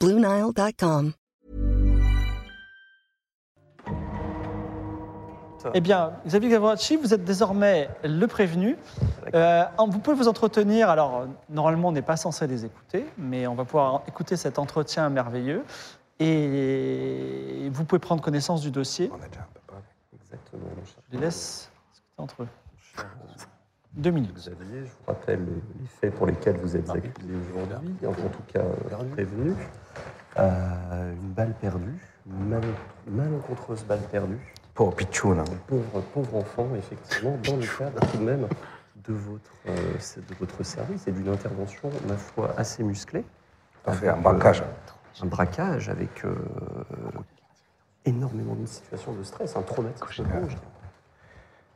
BlueNile.com. Eh bien, Xavier Gavoracci, vous êtes désormais le prévenu. Euh, vous pouvez vous entretenir. Alors, normalement, on n'est pas censé les écouter, mais on va pouvoir écouter cet entretien merveilleux. Et vous pouvez prendre connaissance du dossier. On a déjà un peu parlé. Exactement. mon cher Je les laisse discuter entre eux. Deux minutes. Xavier, je vous rappelle les les faits pour lesquels vous êtes accusé aujourd'hui, en tout cas euh, prévenu. Euh, une balle perdue, une mal- malencontreuse balle perdue. Pauvre Pichoun. Un pauvre, pauvre enfant, effectivement, dans le cadre tout de même de votre, euh, de votre service et d'une intervention, ma foi, assez musclée. Tout à fait, un braquage. euh, un braquage avec euh, énormément de situations de stress, un traumatisme.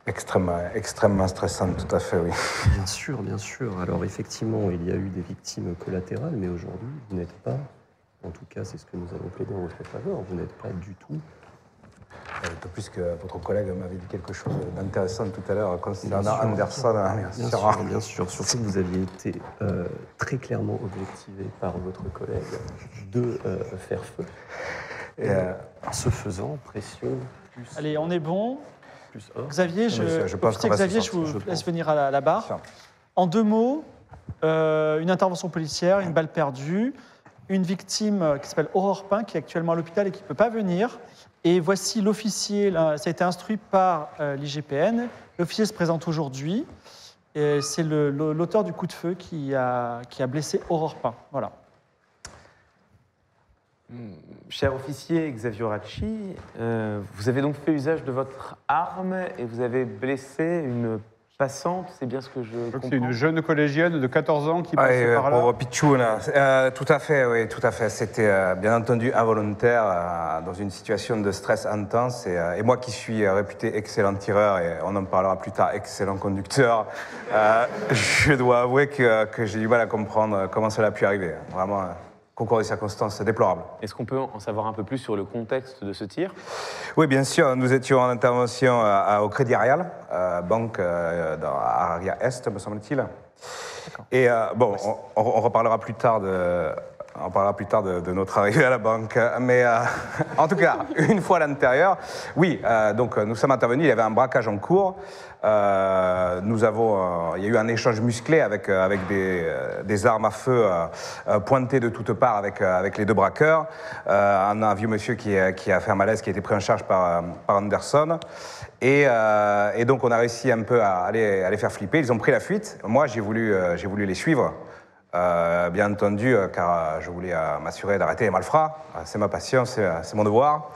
Extrêmement, extrêmement stressante, tout à fait, oui. Bien sûr, bien sûr. Alors effectivement, il y a eu des victimes collatérales, mais aujourd'hui, vous n'êtes pas, en tout cas c'est ce que nous avons plaidé en votre faveur, vous n'êtes pas du tout Euh, D'autant plus que votre collègue m'avait dit quelque chose d'intéressant tout à l'heure concernant Bien sûr, Anderson. hein, bien Bien sûr. sûr, bien sûr. Surtout que vous aviez été euh, très clairement objectivé par votre collègue de euh, faire feu. Et, euh, Ce faisant, pression plus, Allez, on est bon. plus or. Xavier, je, je pense Xavier, je vous je laisse venir à la, la barre. Tiens. En deux mots, euh, une intervention policière, une balle perdue, une victime euh, qui s'appelle Aurore Pin, qui est actuellement à l'hôpital et qui ne peut pas venir. Et voici l'officier, ça a été instruit par euh, l'IGPN. L'officier se présente aujourd'hui. C'est l'auteur du coup de feu qui a, qui a blessé Aurore Pin. Voilà. Cher officier Xavier Racci, euh, vous avez donc fait usage de votre arme et vous avez blessé une passante, c'est bien ce que je comprends c'est une jeune collégienne de 14 ans qui Ah, passait et, euh, par là. pauvre Pichoun. Euh, tout à fait, oui, tout à fait. C'était euh, bien entendu involontaire euh, dans une situation de stress intense. Et, euh, et moi qui suis euh, réputé excellent tireur, et on en parlera plus tard, excellent conducteur, euh, je dois avouer que, que j'ai du mal à comprendre comment cela a pu arriver. Vraiment, euh, concours des circonstances déplorables. Est-ce qu'on peut en savoir un peu plus sur le contexte de ce tir? Oui, bien sûr. Nous étions en intervention euh, à- au Crédit Arial, euh, banque euh, dans, Aria Est, me semble-t-il. Et euh, bon, on, on- on reparlera plus tard de. On parlera plus tard de, notre arrivée à la banque. Mais euh, en tout cas, une fois à l'intérieur, oui, euh, donc euh, nous sommes intervenus, il y avait un braquage en cours. Nous avons, il y a eu un échange musclé avec, avec des, armes à feu pointées de toutes parts avec, avec les deux braqueurs. Un, vieux monsieur qui, a- fait un malaise, qui a été pris en charge par, par Anderson. Et, donc on a réussi un peu à à les faire flipper. Ils ont pris la fuite. Moi, j'ai voulu, j'ai voulu les suivre. Euh, bien entendu, euh, car euh, je voulais m'assurer d'arrêter les malfrats. C'est ma passion, c'est mon devoir.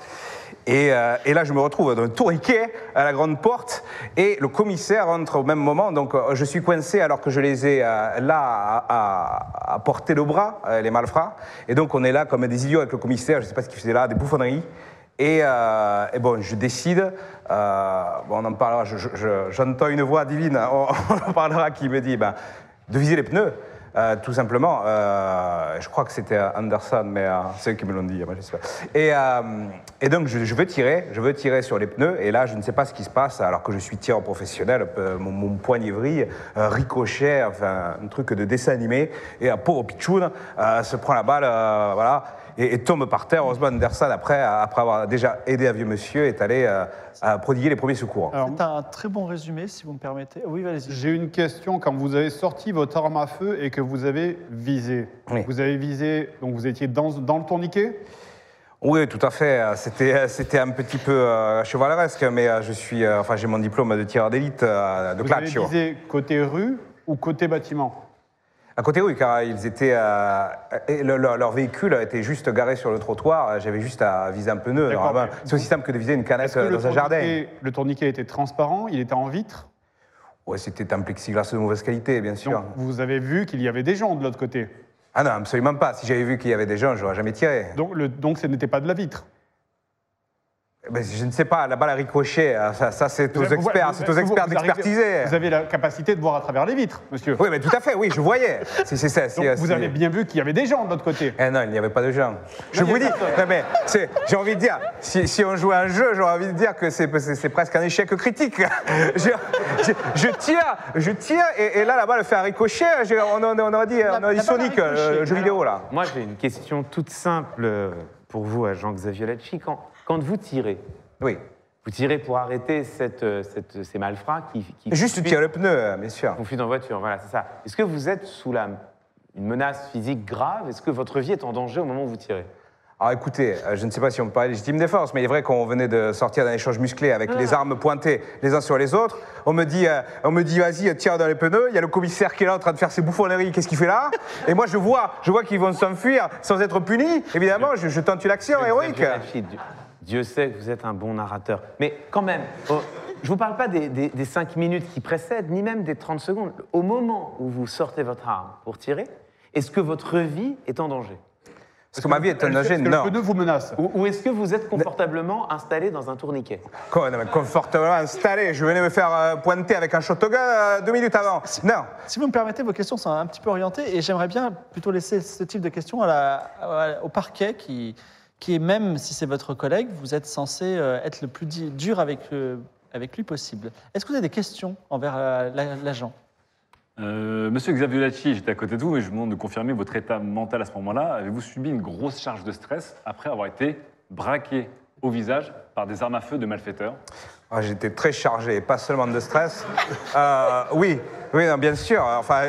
Et, là, je me retrouve dans un tourniquet à la grande porte, et le commissaire entre au même moment. Donc, je suis coincé alors que je les ai là à, portée de bras, les malfrats. Et donc, on est là comme des idiots avec le commissaire. Je ne sais pas ce qu'il faisait là, des bouffonneries. Et, bon, je décide. on en parlera. je- je- je- J'entends une voix divine. On, on en parlera qui me dit ben, de viser les pneus. Euh, tout simplement, euh, je crois que c'était Anderson, mais euh, c'est eux qui me l'ont dit, moi, j'espère. Et, euh, et donc, je, je veux tirer, je veux tirer sur les pneus, et là, je ne sais pas ce qui se passe, alors que je suis tireur professionnel, mon, mon poignet vrille, ricochet, enfin, un truc de dessin animé, et un pauvre Pichoun se prend la balle, voilà, et, et tombe par terre. Heureusement, Anderson, après, après avoir déjà aidé un vieux monsieur, est allé euh, à prodiguer les premiers secours. Alors, C'est un très bon résumé, si vous me permettez. Oui, allez-y. j'ai une question. Quand vous avez sorti votre arme à feu et que vous avez visé, Oui. vous avez visé, donc vous étiez dans, dans le tourniquet? Oui, tout à fait. C'était, c'était un petit peu euh, chevaleresque, mais euh, je suis, euh, enfin, j'ai mon diplôme de tireur d'élite euh, de Vous avez visé côté rue ou côté bâtiment? À côté, oui, car ils étaient, euh, le- leur, véhicule était juste garé sur le trottoir. J'avais juste à viser un pneu. Mais- C'est aussi simple que de viser une canette que dans un jardin. le tourniquet était transparent? Il était en vitre? Ouais, c'était un plexiglas de mauvaise qualité, bien sûr. Donc vous avez vu qu'il y avait des gens de l'autre côté? Ah non, absolument pas. Si j'avais vu qu'il y avait des gens, j'aurais jamais tiré. Donc, le, donc ce n'était pas de la vitre? Je ne sais pas, la balle a ricoché. Ah, Ça, ça, c'est aux Vous- experts, c'est aux d'expertiser. Vous avez la capacité de voir à travers les vitres, monsieur. Oui, mais tout à fait, oui, je voyais. Donc, vous avez bien vu qu'il y avait des gens de l'autre côté. Eh non, il n'y avait pas de gens. Je vous a dis, non, mais j'ai envie de dire, si, si on jouait à un jeu, j'aurais envie de dire que c'est presque un échec critique. je, je- je tire, je tire, et, et là, la balle fait un ricochet. j'ai- On, on, on aurait dit, on aurait dit la Sonic, euh, jeu vidéo, là. Moi, j'ai une question toute simple euh, pour vous, agent Xavier Lacci. Quand, quand vous tirez, Oui. vous tirez pour arrêter cette, euh, cette- ces malfrats qui, qui Juste, fuient- le pneu, euh, bien sûr. vous fuient en voiture. Voilà, c'est ça. Est-ce que vous êtes sous la, une menace physique grave? Est-ce que votre vie est en danger au moment où vous tirez? Alors écoutez, euh, je ne sais pas si on peut parler légitime défense, mais il est vrai qu'on venait de sortir d'un échange musclé avec les armes pointées les uns sur les autres. On me dit, euh, on me dit, vas-y, tire dans les pneus. Il y a le commissaire qui est là en train de faire ses bouffonneries. Qu'est-ce qu'il fait là? Et moi, je vois, je vois qu'ils vont s'enfuir sans être punis. Évidemment, je, je tente une action héroïque. Dieu, sait que vous êtes un bon narrateur. Mais quand même, oh, je vous parle pas des, des, des cinq minutes qui précèdent, ni même des 30 secondes. Au moment où vous sortez votre arme pour tirer, est-ce que votre vie est en danger? Parce que ma vie est un danger, Est-ce que non. le pneu vous menace? Ou, ou est-ce que vous êtes confortablement installé dans un tourniquet? Quoi, non, mais confortablement installé. Je venais me faire euh, pointer avec un shotgun euh, deux minutes avant. Non. Si vous me permettez, vos questions sont un petit peu orientées et j'aimerais bien plutôt laisser ce type de questions à la- à- au parquet qui, qui est, même si c'est votre collègue, vous êtes censé euh, être le plus dur avec, euh, avec lui possible. Est-ce que vous avez des questions envers euh, la- l'agent? Monsieur Xavier Lacci, j'étais à côté de vous et je vous demande de confirmer votre état mental à ce moment-là. Avez-vous subi une grosse charge de stress après avoir été braqué au visage par des armes à feu de malfaiteurs? Ah, J'étais très chargé, pas seulement de stress. Euh, oui, oui, non, bien sûr. Enfin,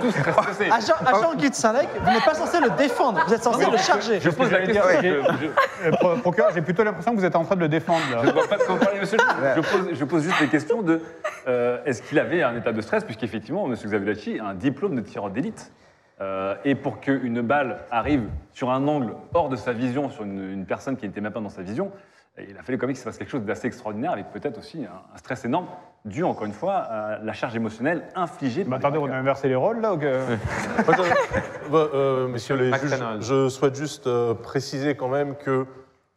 Tous très stressés. Agent, agent Guy de Saint-Lec, vous n'êtes pas censé le défendre, vous êtes censé le charger. Je pose la question. j'ai- je- je- Euh, pro- Procureur, j'ai plutôt l'impression que vous êtes en train de le défendre. là. Je ne vois pas de quoi vous parlez, monsieur. Je, je pose, je pose juste des questions de euh, est-ce qu'il avait un état de stress, puisqu'effectivement, monsieur Xavier Lacci a un diplôme de tireur d'élite. Euh, et pour qu'une balle arrive sur un angle hors de sa vision, sur une, une personne qui n'était même pas dans sa vision, il a fallu quand même qu'il se passe quelque chose d'assez extraordinaire, avec peut-être aussi un, stress énorme, dû encore une fois à la charge émotionnelle infligée les attendez, on a inversé les rôles là ou que- bah, euh, messieurs les juges, McDonald. je souhaite juste euh, préciser quand même que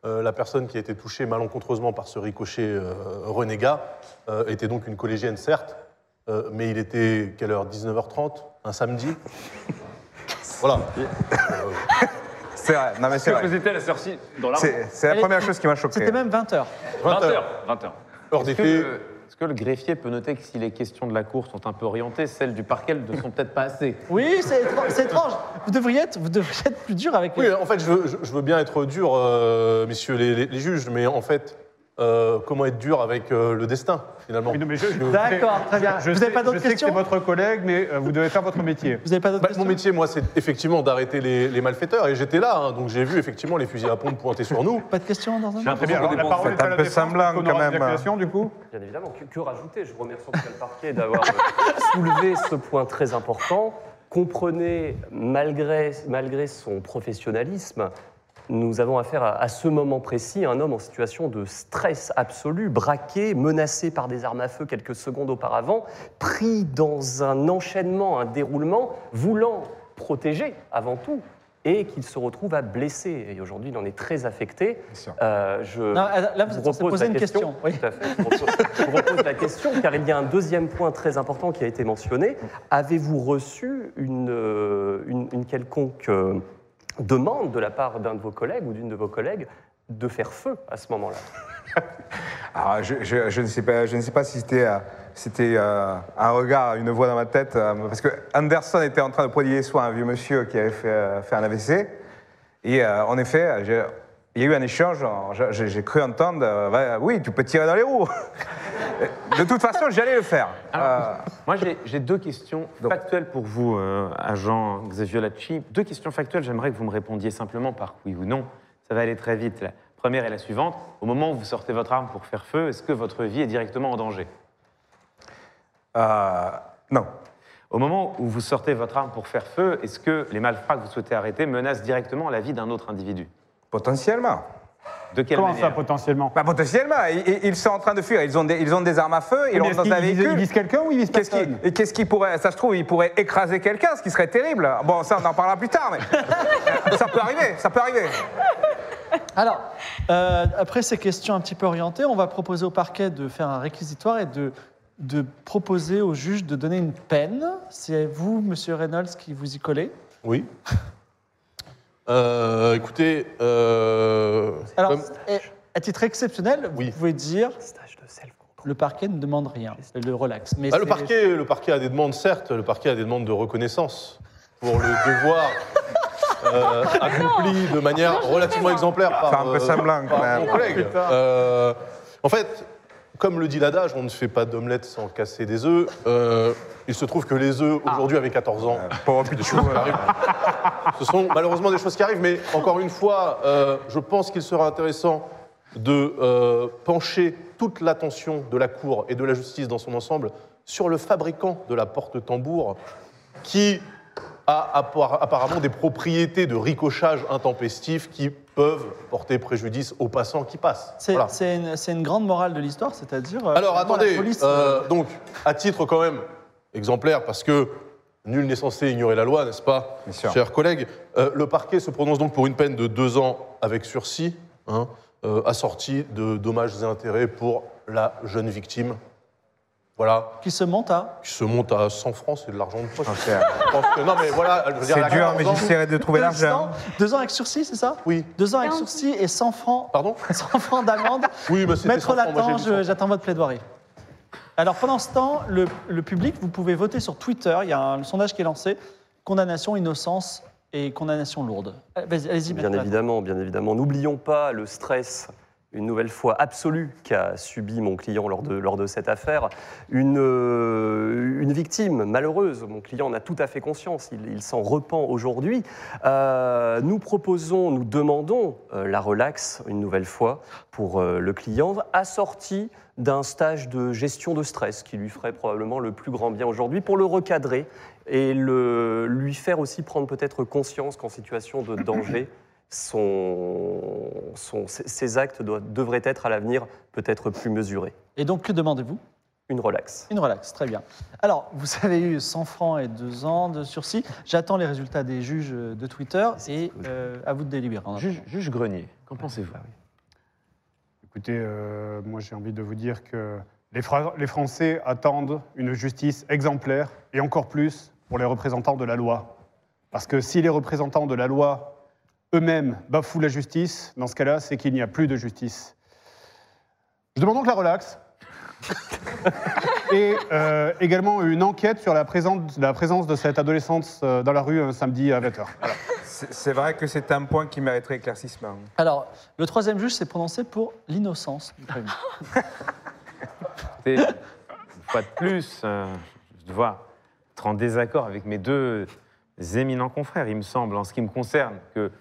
euh, la personne qui a été touchée malencontreusement par ce ricochet euh, renégat euh, était donc une collégienne, certes, euh, mais il était, quelle heure? 19h30 Un samedi. Voilà. C'est vrai. Non, mais c'est Que vrai. faisait-elle à cette heure-ci dans l'arme C'est c'est la première chose qui m'a choqué. C'était même 20 heures. 20 20 heures. heures. 20 heures. Heure des Est-ce que, le- est-ce que le greffier peut noter que si les questions de la cour sont un peu orientées, celles du parquet ne sont peut-être pas assez? Oui, c'est étrange, c'est étrange. Vous devriez être, vous devriez être plus dur avec Oui, en fait, je veux, je- je veux bien être dur, euh, messieurs les, les- les juges, mais en fait, euh, comment être dur avec euh, le destin, finalement Oui, non, mais je- je- D'accord, très bien. Je Vous sais, avez pas d'autres je sais que questions c'est votre collègue, mais euh, vous devez faire votre métier. Vous n'avez pas d'autres Bah, questions mon métier, moi, c'est effectivement d'arrêter les, les malfaiteurs. Et j'étais là, hein, donc j'ai vu effectivement les fusils à pompe pointer sur nous. Pas de questions dans un Très bien, alors, la parole est à un la peu défense, semblant, qu'on quand des même. accusations, du coup Bien évidemment, que, que rajouter? Je remercie en tout cas le parquet d'avoir euh, soulevé ce point très important. Comprenez, malgré, malgré son professionnalisme, nous avons affaire à, à ce moment précis à un homme en situation de stress absolu, braqué, menacé par des armes à feu quelques secondes auparavant, pris dans un enchaînement, un déroulement, voulant protéger avant tout, et qu'il se retrouve à blesser. Et aujourd'hui, il en est très affecté. sûr. Euh, je Non, là, vous repose la une question. Oui. Tout à fait. Je repose, je repose la question, car il y a un deuxième point très important qui a été mentionné. Avez-vous reçu une, euh, une, une quelconque euh, demande de la part d'un de vos collègues ou d'une de vos collègues de faire feu à ce moment-là Alors, je, je- ne sais pas, je ne sais pas si c'était euh, euh, un regard, une voix dans ma tête, euh, parce que Anderson était en train de prodiguer soin à un vieux monsieur qui avait fait, fait un AVC. Et en effet, j'ai- il y a eu un échange. j'ai- cru entendre, euh, oui, tu peux tirer dans les roues. de toute façon, j'allais le faire. Euh, Moi, j'ai deux questions Donc- factuelles pour vous, euh, agent Xavier Lacci. Deux questions factuelles, j'aimerais que vous me répondiez simplement par oui ou non. Ça va aller très vite. La première est la suivante. Au moment où vous sortez votre arme pour faire feu, est-ce que votre vie est directement en danger? Non. Au moment où vous sortez votre arme pour faire feu, est-ce que les malfrats que vous souhaitez arrêter menacent directement la vie d'un autre individu? Potentiellement. De quelle Comment manière ça, potentiellement Bah, potentiellement, ils, ils- ils sont en train de fuir. Ils ont des, ils ont des armes à feu, ils Mais rentrent dans un véhicule. Ils visent quelqu'un ou ils visent Qu'est-ce personne qu'est-ce qui pourrait, ça se trouve, il pourrait écraser quelqu'un, ce qui serait terrible. Bon, ça, on en parlera plus tard, mais ça peut arriver, ça peut arriver. Alors, euh, après ces questions un petit peu orientées, on va proposer au parquet de faire un réquisitoire et de, de proposer au juge de donner une peine. C'est vous, monsieur Reynolds, qui vous y collez? Oui. Euh, écoutez, euh, Alors, comme- à titre exceptionnel, Oui. vous pouvez dire Stage de self-control. le parquet ne demande rien, le relax. Mais Ah, le, c'est- parquet, le parquet a des demandes, certes, le parquet a des demandes de reconnaissance pour le devoir euh, accompli de manière relativement exemplaire par, C'est un peu euh, semblant, par quand même. mon collègue. Euh, en fait, comme le dit l'adage, on ne fait pas d'omelette sans casser des œufs. Euh, il se trouve que les œufs, aujourd'hui, avec 14 ans, Pauvre Pichou. ce sont malheureusement des choses qui arrivent, mais encore une fois, euh, je pense qu'il sera intéressant de euh, pencher toute l'attention de la Cour et de la justice dans son ensemble sur le fabricant de la porte-tambour qui a appar- apparemment des propriétés de ricochage intempestif qui peuvent porter préjudice aux passants qui passent. c'est Voilà. une, grande morale de l'histoire, c'est-à-dire. euh, Alors la attendez, police, euh, donc à titre quand même exemplaire, parce que nul n'est censé ignorer la loi, n'est-ce pas, chers collègues euh, Le parquet se prononce donc pour une peine de deux ans avec sursis, hein, euh, assortie de dommages et intérêts pour la jeune victime. Voilà, qui se monte à. qui se monte à 100 francs, c'est de l'argent de poche. C'est Je pense que- non mais voilà, je veux dire, elle a dur, 14 mais ans. j'essaierai de trouver deux, l'argent. ans, deux ans avec sursis, c'est ça Oui, Deux ans avec sursis et 100 francs, pardon 100 francs d'amende. Oui, mais c'était Maître 100 francs, moi, j'ai Latin, vu je- 100. j'attends votre plaidoirie. Alors pendant ce temps, le, le public, vous pouvez voter sur Twitter. Il y a un sondage qui est lancé. Condamnation, innocence et condamnation lourde. Euh, allez-y, Bien Maître Latin. évidemment, bien évidemment. N'oublions pas le stress, une nouvelle fois absolu, qu'a subi mon client lors de, lors de cette affaire. Une, euh, une victime malheureuse, mon client en a tout à fait conscience, il, s'en repent aujourd'hui. Euh, nous proposons, nous demandons euh, la relaxe, une nouvelle fois, pour le client, assorti d'un stage de gestion de stress qui lui ferait probablement le plus grand bien aujourd'hui pour le recadrer et le, lui faire aussi prendre peut-être conscience qu'en situation de danger, son, son- ses- actes doivent- devraient être à l'avenir peut-être plus mesurés. Et donc, que demandez-vous? Une relaxe. Une relax, très bien. Alors, vous avez eu 100 francs et 2 ans de sursis. J'attends les résultats des juges de Twitter et euh, à vous de délibérer. Juge, juge Grenier, qu'en pensez-vous? Écoutez, euh, moi j'ai envie de vous dire que les, Fra- les Français attendent une justice exemplaire et encore plus pour les représentants de la loi. Parce que si les représentants de la loi eux-mêmes bafouent la justice, dans ce cas-là, c'est qu'il n'y a plus de justice. Je demande donc la relaxe. et euh, également une enquête sur la présence, la présence de cette adolescente euh, dans la rue un samedi à 20h. C'est c'est vrai que c'est un point qui mériterait éclaircissement. Alors, le troisième juge s'est prononcé pour l'innocence du prévenu. Une fois de plus, euh, je dois être en désaccord avec mes deux éminents confrères. Il me semble, en ce qui me concerne, que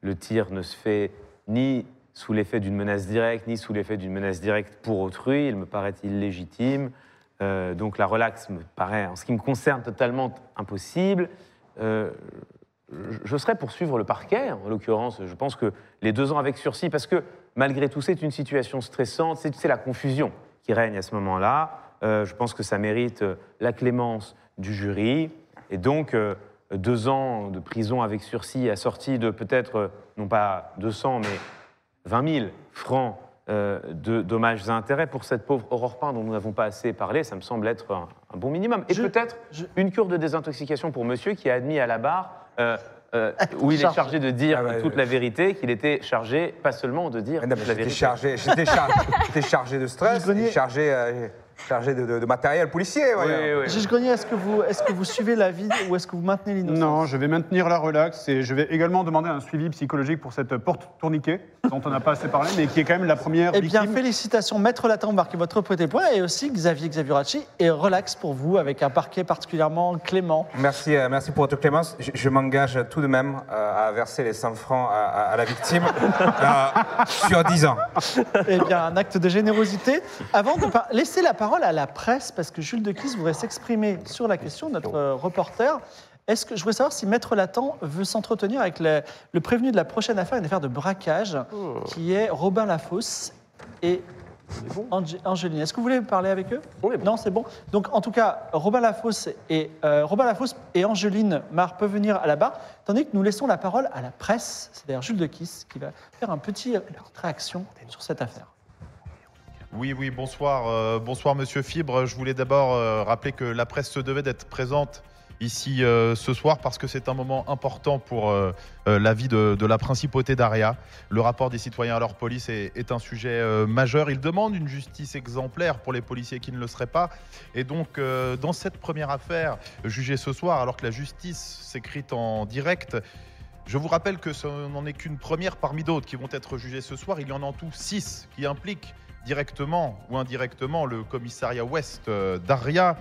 le tir ne se fait ni sous l'effet d'une menace directe, ni sous l'effet d'une menace directe pour autrui. Il me paraît illégitime. Euh, donc la relaxe me paraît, en ce qui me concerne, totalement impossible. Euh, je- serais pour suivre le parquet, en l'occurrence. Je pense que les deux ans avec sursis, parce que malgré tout, c'est une situation stressante, c'est la confusion qui règne à ce moment-là. Euh, je pense que ça mérite la clémence du jury. Et donc, deux ans de prison avec sursis assortis de peut-être, non pas 200, mais 20 000 francs euh, de dommages et intérêts pour cette pauvre Aurore Pin dont nous n'avons pas assez parlé, ça me semble être un, un bon minimum. Et Je- peut-être je- une cure de désintoxication pour monsieur qui a admis à la barre, euh, euh, où il est Chargé. chargé de dire Ah ouais, toute ouais. la vérité, qu'il était chargé pas seulement de dire non, toute la J'étais vérité. chargé, j'étais chargé, j'étais chargé de stress, chargé, euh, chargé de, de- de matériel policier. Oui, voyons. oui. Juge Grenier, est-ce que, vous, est que vous suivez l'avis ou est-ce que vous maintenez l'innocence? Non, je vais maintenir la relax et je vais également demander un suivi psychologique pour cette porte tourniquet dont on n'a pas assez parlé, mais qui est quand même la première Eh bien, félicitations, Maître Latin, vous marquez votre premier point, et aussi Xavier Xavioracci, et relax pour vous, avec un parquet particulièrement clément. Merci, euh, merci pour votre clémence. Je, je m'engage tout de même euh, à verser les 100 francs à, à- à la victime euh, sur 10 ans. Eh bien, un acte de générosité. Avant de par- laisser la parole à la presse, parce que Jules Dequisse voudrait s'exprimer sur la question, notre euh, reporter. Est-ce que je voudrais savoir si Maître Latan veut s'entretenir avec le, le prévenu de la prochaine affaire, une affaire de braquage, Oh. qui est Robin Lafosse et Ange- Angeline. Est-ce que vous voulez parler avec eux? Bon. Non, c'est bon. Donc, en tout cas, Robin Lafosse et, euh, Robin Lafosse et Angeline Mar peuvent venir à la barre, tandis que nous laissons la parole à la presse, c'est-à-dire Jules de Kiss, qui va faire un petit réaction sur cette affaire. Oui, oui, bonsoir. euh, bonsoir, monsieur Fibre. Je voulais d'abord euh, rappeler que la presse se devait d'être présente ici euh, ce soir parce que c'est un moment important pour la vie de, la principauté d'Aria. Le rapport des citoyens à leur police est, un sujet majeur. Il demande une justice exemplaire pour les policiers qui ne le seraient pas. Et donc, dans cette première affaire jugée ce soir, alors que la justice s'écrite en direct, je vous rappelle que ce n'en est qu'une première parmi d'autres qui vont être jugées ce soir. Il y en a en tout six qui impliquent directement ou indirectement le commissariat ouest euh, d'Aria,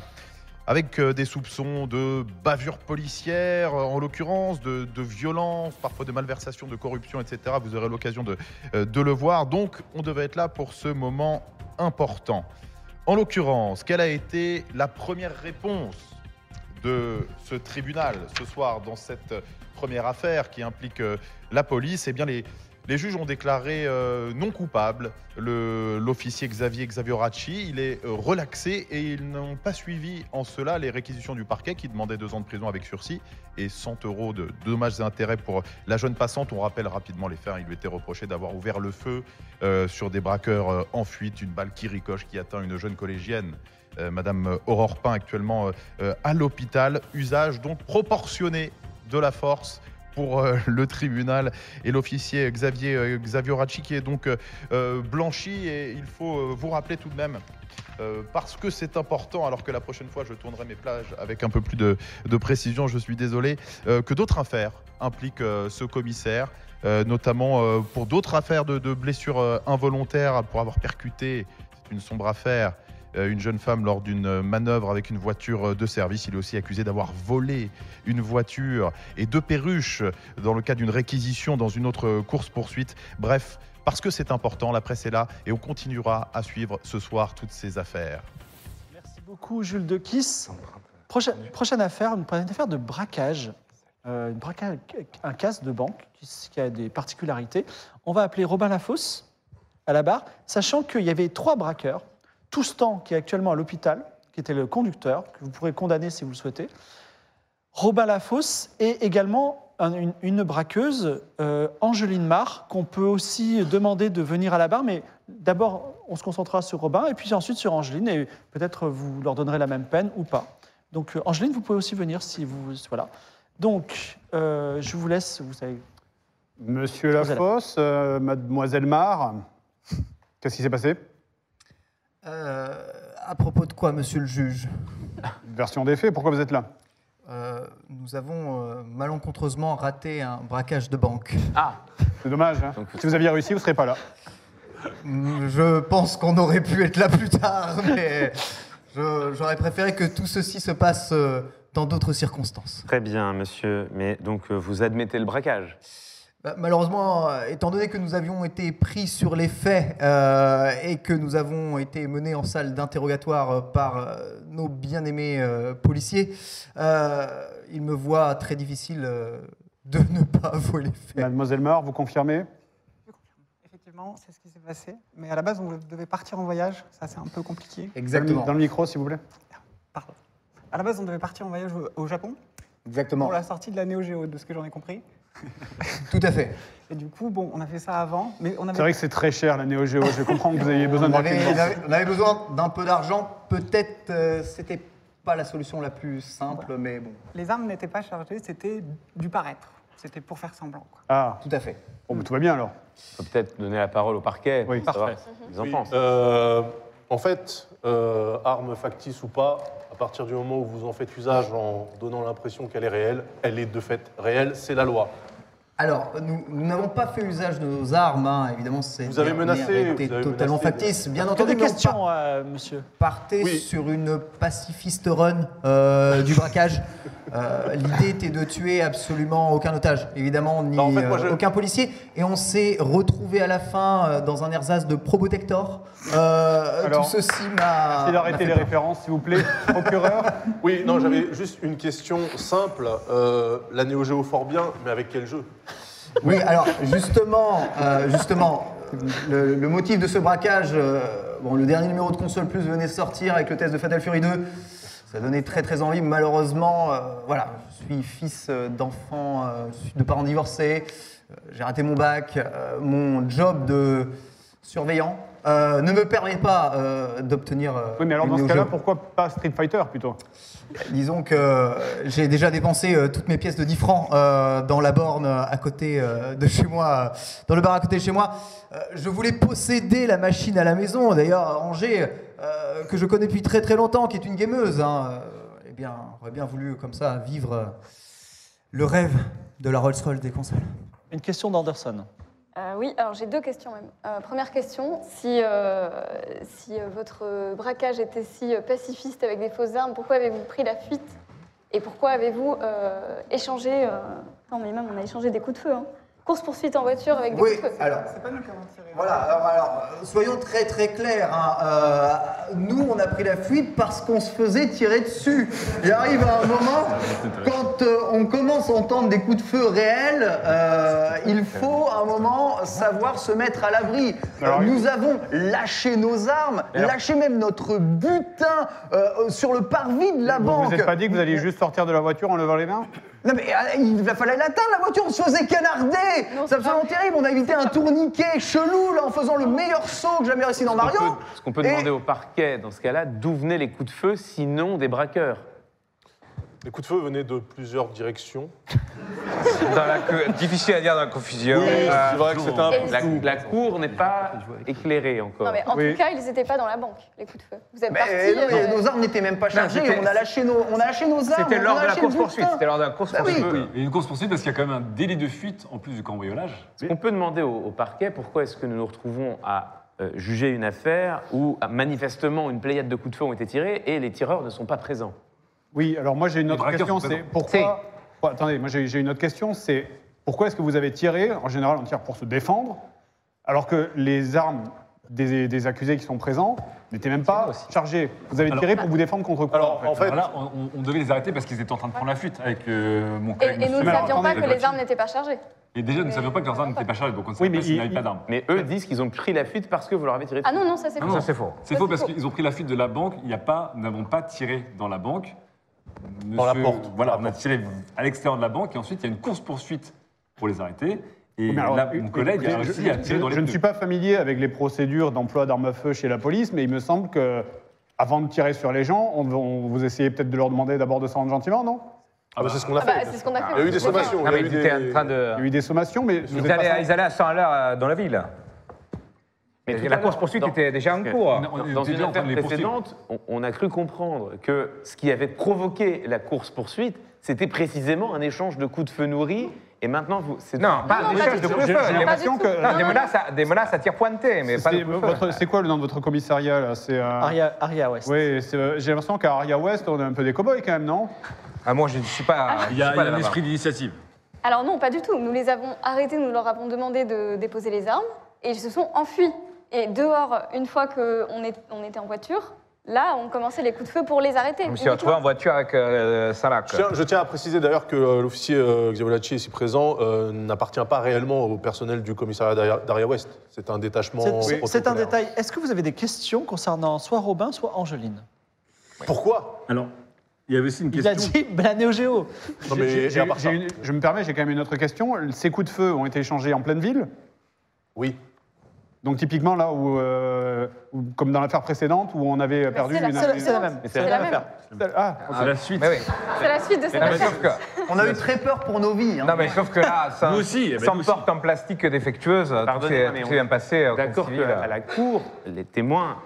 avec euh, des soupçons de bavure policière, euh, en l'occurrence, de, de violence, parfois de malversation, de corruption, etc. Vous aurez l'occasion de, de le voir. Donc, on devait être là pour ce moment important. En l'occurrence, quelle a été la première réponse de ce tribunal ce soir dans cette première affaire qui implique la police, eh bien les, les juges ont déclaré euh, non coupable le- l'officier Xavier Xavioracci. Il est euh, relaxé et ils n'ont pas suivi en cela les réquisitions du parquet qui demandait deux ans de prison avec sursis et 100 euros de dommages et intérêts pour la jeune passante. On rappelle rapidement les faits. hein. Il lui était reproché d'avoir ouvert le feu euh, sur des braqueurs euh, en fuite, une balle qui ricoche qui atteint une jeune collégienne. euh, Madame Aurore Pain actuellement euh, euh, à l'hôpital. Usage donc proportionné de la force pour euh, le tribunal et l'officier Xavier euh, Xavioracci qui est donc euh, blanchi. Et il faut vous rappeler tout de même. parce que c'est important, alors que la prochaine fois je tournerai mes plages avec un peu plus de, précision, je suis désolé, que d'autres affaires impliquent ce commissaire, notamment pour d'autres affaires de, de blessures involontaires, pour avoir percuté, c'est une sombre affaire, une jeune femme lors d'une manœuvre avec une voiture euh, de service. Il est aussi accusé d'avoir volé une voiture et deux perruches dans le cas d'une réquisition dans une autre course-poursuite. Bref, parce que c'est important, la presse est là et on continuera à suivre ce soir toutes ces affaires. Merci beaucoup, Jules de Kiss. Prochaine, affaire, une prochaine affaire de braquage. Euh, un casse de banque qui a des particularités. On va appeler Robin Lafosse à la barre, sachant qu'il y avait trois braqueurs. Toustan, qui est actuellement à l'hôpital, qui était le conducteur, que vous pourrez condamner si vous le souhaitez. Robin Lafosse et également un- une, une braqueuse, euh, Angeline Mar, qu'on peut aussi demander de venir à la barre, mais d'abord on se concentrera sur Robin et puis ensuite sur Angeline et peut-être vous leur donnerez la même peine ou pas. Donc euh, Angeline, vous pouvez aussi venir si vous... Voilà. Donc euh, je vous laisse, vous savez... Monsieur. Lafosse, euh, mademoiselle Mar, qu'est-ce qui s'est passé? Euh, à propos de quoi, monsieur le juge Version des faits, pourquoi vous êtes là Euh, Nous avons euh, malencontreusement raté un braquage de banque. Ah, C'est dommage. hein. Donc- Si vous aviez réussi, vous ne serez pas là. Mm, Je pense qu'on aurait pu être là plus tard, mais j'aurais préféré que tout ceci se passe dans d'autres circonstances. très bien, monsieur. Mais donc, vous admettez le braquage? Malheureusement, euh, étant donné que nous avions été pris sur les faits euh, et que nous avons été menés en salle d'interrogatoire euh, par euh, nos bien-aimés euh, policiers, euh, il me voit très difficile de ne pas avouer les faits. Mademoiselle Mar, vous confirmez? Effectivement, c'est ce qui s'est passé. Mais à la base, on devait partir en voyage. Ça, c'est un peu compliqué. Exactement. Dans le micro, s'il vous plaît. Pardon. À la base, on devait partir en voyage au, au Japon Exactement. pour la sortie de la Neo Geo, de ce que j'en ai compris. Tout à fait. Et du coup, bon, on a fait ça avant, mais on C'est avait. vrai que c'est très cher la Géo. Je comprends que vous ayez besoin On de braquer avait, une on avait- on avait besoin d'un peu d'argent. Peut-être euh, c'était pas la solution la plus simple, mais bon. Les armes n'étaient pas chargées, c'était du paraître. C'était pour faire semblant. quoi. Ah, Tout à fait. bon, bah, tout va bien alors. On peut peut-être donner la parole au parquet. Oui. ce qu'ils en Oui, pensent. euh, en fait, euh, arme factice ou pas, à partir du moment où vous en faites usage en donnant l'impression qu'elle est réelle, elle est de fait réelle, c'est la loi. Alors, nous n'avons pas fait usage de nos armes, hein. évidemment, c'est Vous avez menacé, été vous avez totalement menacé. factice. Bien Que entendu, des questions, euh, monsieur. partait Oui. sur une pacifiste run euh, du braquage. Euh, L'idée était de tuer absolument aucun otage, évidemment, ni Non, en fait, moi, je- aucun policier. Et on s'est retrouvé à la fin euh, dans un ersatz de Probotector. Euh, Alors, tout ceci m'a. Essayez d'arrêter les peur. références, s'il vous plaît. Procureur. Oui, non, j'avais juste une question simple. Euh, la Neo Geo fort bien, mais avec quel jeu? Oui, alors justement, euh, justement, le, motif de ce braquage, euh, bon, le dernier numéro de console plus venait de sortir avec le test de Fatal Fury 2. Ça donnait très très envie. Malheureusement, euh, voilà, je suis fils euh, d'enfants, de parents divorcés. J'ai raté mon bac. Mon job de surveillant euh, ne me permet pas euh, d'obtenir. euh, Oui, mais alors dans ce cas-là, pourquoi pas Street Fighter plutôt? Disons que j'ai déjà dépensé euh, toutes mes pièces de 10 francs euh, dans la borne à côté euh, de chez moi, euh, dans le bar à côté de chez moi. Euh, je voulais posséder la machine à la maison, d'ailleurs Angers, euh, que je connais depuis très très longtemps, qui est une gameuse. Hein, euh, eh bien, aurait bien voulu comme ça vivre euh, le rêve de la Rolls-Royce des consoles. Une question d'Anderson. Euh, oui, alors j'ai deux questions même. Euh, première question, si, euh, votre braquage était si pacifiste avec des fausses armes, pourquoi avez-vous pris la fuite? Et pourquoi avez-vous échangé... Non mais même on a échangé des coups de feu. hein. Course-poursuite en voiture avec des Oui, coups de feu. alors, C'est pas nous qui avons tiré. Voilà, alors, alors, soyons très très clairs. hein, euh, nous, on a pris la fuite parce qu'on se faisait tirer dessus. Il arrive à un moment, quand euh, on commence à entendre des coups de feu réels, euh, il faut à un moment savoir se mettre à l'abri. Alors, nous avons lâché nos armes, lâché même notre butin euh, sur le parvis de la Vous banque. vous êtes pas dit que vous alliez juste sortir de la voiture en levant les mains? Non mais euh, il va falloir l'atteindre la voiture, on se faisait canarder Non, C'est absolument terrible, on a évité un tourniquet chelou là en faisant le meilleur saut que jamais réussi dans Mario peut- Ce qu'on peut Et- demander au parquet dans ce cas-là, d'où venaient les coups de feu, sinon des braqueurs? Les coups de feu venaient de plusieurs directions. Dans la difficile à dire dans la confusion. Oui, Euh, c'est vrai que c'était un Et- peu la, flou. la cour n'est pas éclairée encore. Non mais en Oui. tout cas, ils n'étaient pas dans la banque, les coups de feu. Vous êtes Mais partis... non, mais euh, nos armes n'étaient même pas chargées, c'était- on a lâché nos, on a lâché nos armes. C'était on lors de la lâché le course-poursuite. butin. C'était lors de la Bah course-poursuite. oui. Et une course-poursuite parce qu'il y a quand même un délit de fuite en plus du cambriolage. Est-ce qu'on peut demander au, au parquet pourquoi est-ce que nous nous retrouvons à euh, juger une affaire où ah, manifestement une pléiade de coups de feu ont été tirés et les tireurs ne sont pas présents? Oui, alors moi j'ai une autre question, c'est pourquoi... Bon, attendez, moi j'ai j'ai une autre question, c'est pourquoi est-ce que vous avez tiré En général, on tire pour se défendre, alors que les armes des, des accusés qui sont présents n'étaient même pas chargées? Vous avez Alors- tiré pour vous défendre contre quoi Alors, en fait, Alors là, on, on devait les arrêter parce qu'ils étaient en train de prendre la fuite avec euh, mon Et, collègue. et nous ne savions pas que les armes n'étaient pas chargées. Et déjà, nous ne savions pas que leurs armes n'étaient pas chargées, donc on ne savait Oui, mais pas s'il n'y il- avait pas d'armes. Mais eux disent qu'ils ont pris la fuite parce que vous leur avez tiré dessus. Ah non, non, ça c'est Non, faux. c'est faux. C'est parce qu'ils ont pris la fuite de la banque. Il n'y a pas, nous n'avons pas tiré dans la banque. Dans la Monsieur- porte. Voilà, on la a tiré à l'extérieur de la banque et ensuite il y a une course poursuite pour les arrêter. Et alors, là, mon écoutez, collègue a réussi je, à tirer je- dans les je ne suis pas familier avec les procédures d'emploi d'armes à feu chez la police, mais il me semble que avant de tirer sur les gens, on, on- vous essayez peut-être de leur demander d'abord de se rendre gentiment, non? Ah bah, c'est ce qu'on a Ah bah, fait. c'est ce qu'on a fait. Il y a eu des sommations. Non, il y a eu des- en train de. Il y a eu des sommations, mais vous Ils allaient, pas- ils allaient à 100 à l'heure euh, dans la ville. Mais tout la course-poursuite était déjà en cours. Dans une affaire précédente, on, on a cru comprendre que ce qui avait provoqué la course-poursuite, c'était précisément un échange de coups de feu nourris. Et maintenant, vous. c'est- Non, pas non, charges du de coups de feu. j'ai Des- l'impression que. Non, Non, des non. menaces, à, des menaces à tir pointé, mais pas de C'est coups de feu. votre- c'est quoi le nom de votre commissariat là? C'est euh, Aria, Aria West. Oui, euh, j'ai l'impression qu'à Aria West, on est un peu des cow-boys quand même, non? Ah, moi, je ne suis pas. je Il y a, un esprit d'initiative. Alors non, pas du tout. Nous les avons arrêtés, nous leur avons demandé de déposer les armes et ils se sont enfuis. Et dehors, une fois qu'on on était en voiture, là, on commençait les coups de feu pour les arrêter. Je me suis retrouvé en voiture avec euh, Salak. Je tiens, je tiens à préciser d'ailleurs que euh, l'officier euh, Xiavolacci ici présent euh, n'appartient pas réellement au personnel du commissariat d'Aria- West. C'est un détachement. C'est- c'est un détail. Est-ce que vous avez des questions concernant soit Robin, soit Angeline? Pourquoi? Alors, il y avait aussi une Il a question. dit la Néo Géo. Non, mais une- Je me permets, j'ai quand même une autre question. Ces coups de feu ont été échangés en pleine ville? Oui. Donc typiquement là où, euh, où- comme dans l'affaire précédente, où on avait perdu c'est la- une... C'est la- c'est la même. Mais C'est la la même même. affaire. Ah, ok. C'est la suite. Mais oui. C'est la suite de cette Non, mais affaire. sauf que, On a eu très peur pour nos vies. hein. non, mais sauf que là, sans, Nous aussi, eh ben, sans nous aussi. porte en plastique défectueuse, tout Pardonnez-moi, s'est mais tout on- s'est bien passé. euh, D'accord civil. qu'à la cour, les témoins,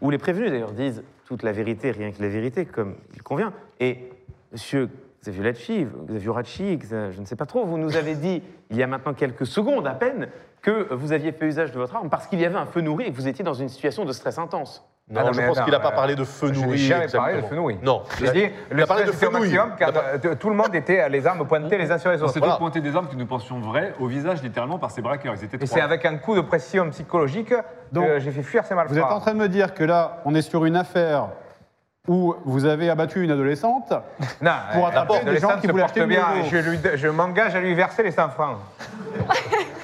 ou les prévenus d'ailleurs, disent toute la vérité, rien que la vérité, comme il convient. Et monsieur Xavier Lacci, Xavier Racci, Xa- je ne sais pas trop, vous nous avez dit il y a maintenant quelques secondes à peine, que vous aviez fait usage de votre arme parce qu'il y avait un feu nourri et que vous étiez dans une situation de stress intense. Non, Ah non, je mais pense qu'il n'a pas parlé de feu nourri. jamais parlé de feu nourri. Non, J'ai dit, il a parlé de feu maximum euh, tout le monde était les armes pointées les uns sur les On autres. Voilà. pointé des armes que nous pensions vraies au visage, littéralement, par ces braqueurs. Ils étaient Et c'est avec un coup de pression psychologique Donc, que j'ai fait fuir ces Vous êtes en malfrats. train de me dire que là, on est sur une affaire où vous avez abattu une adolescente. Non, Pour euh, attraper des gens qui voulaient acheter bien. Je, je m'engage à lui verser les 100 francs.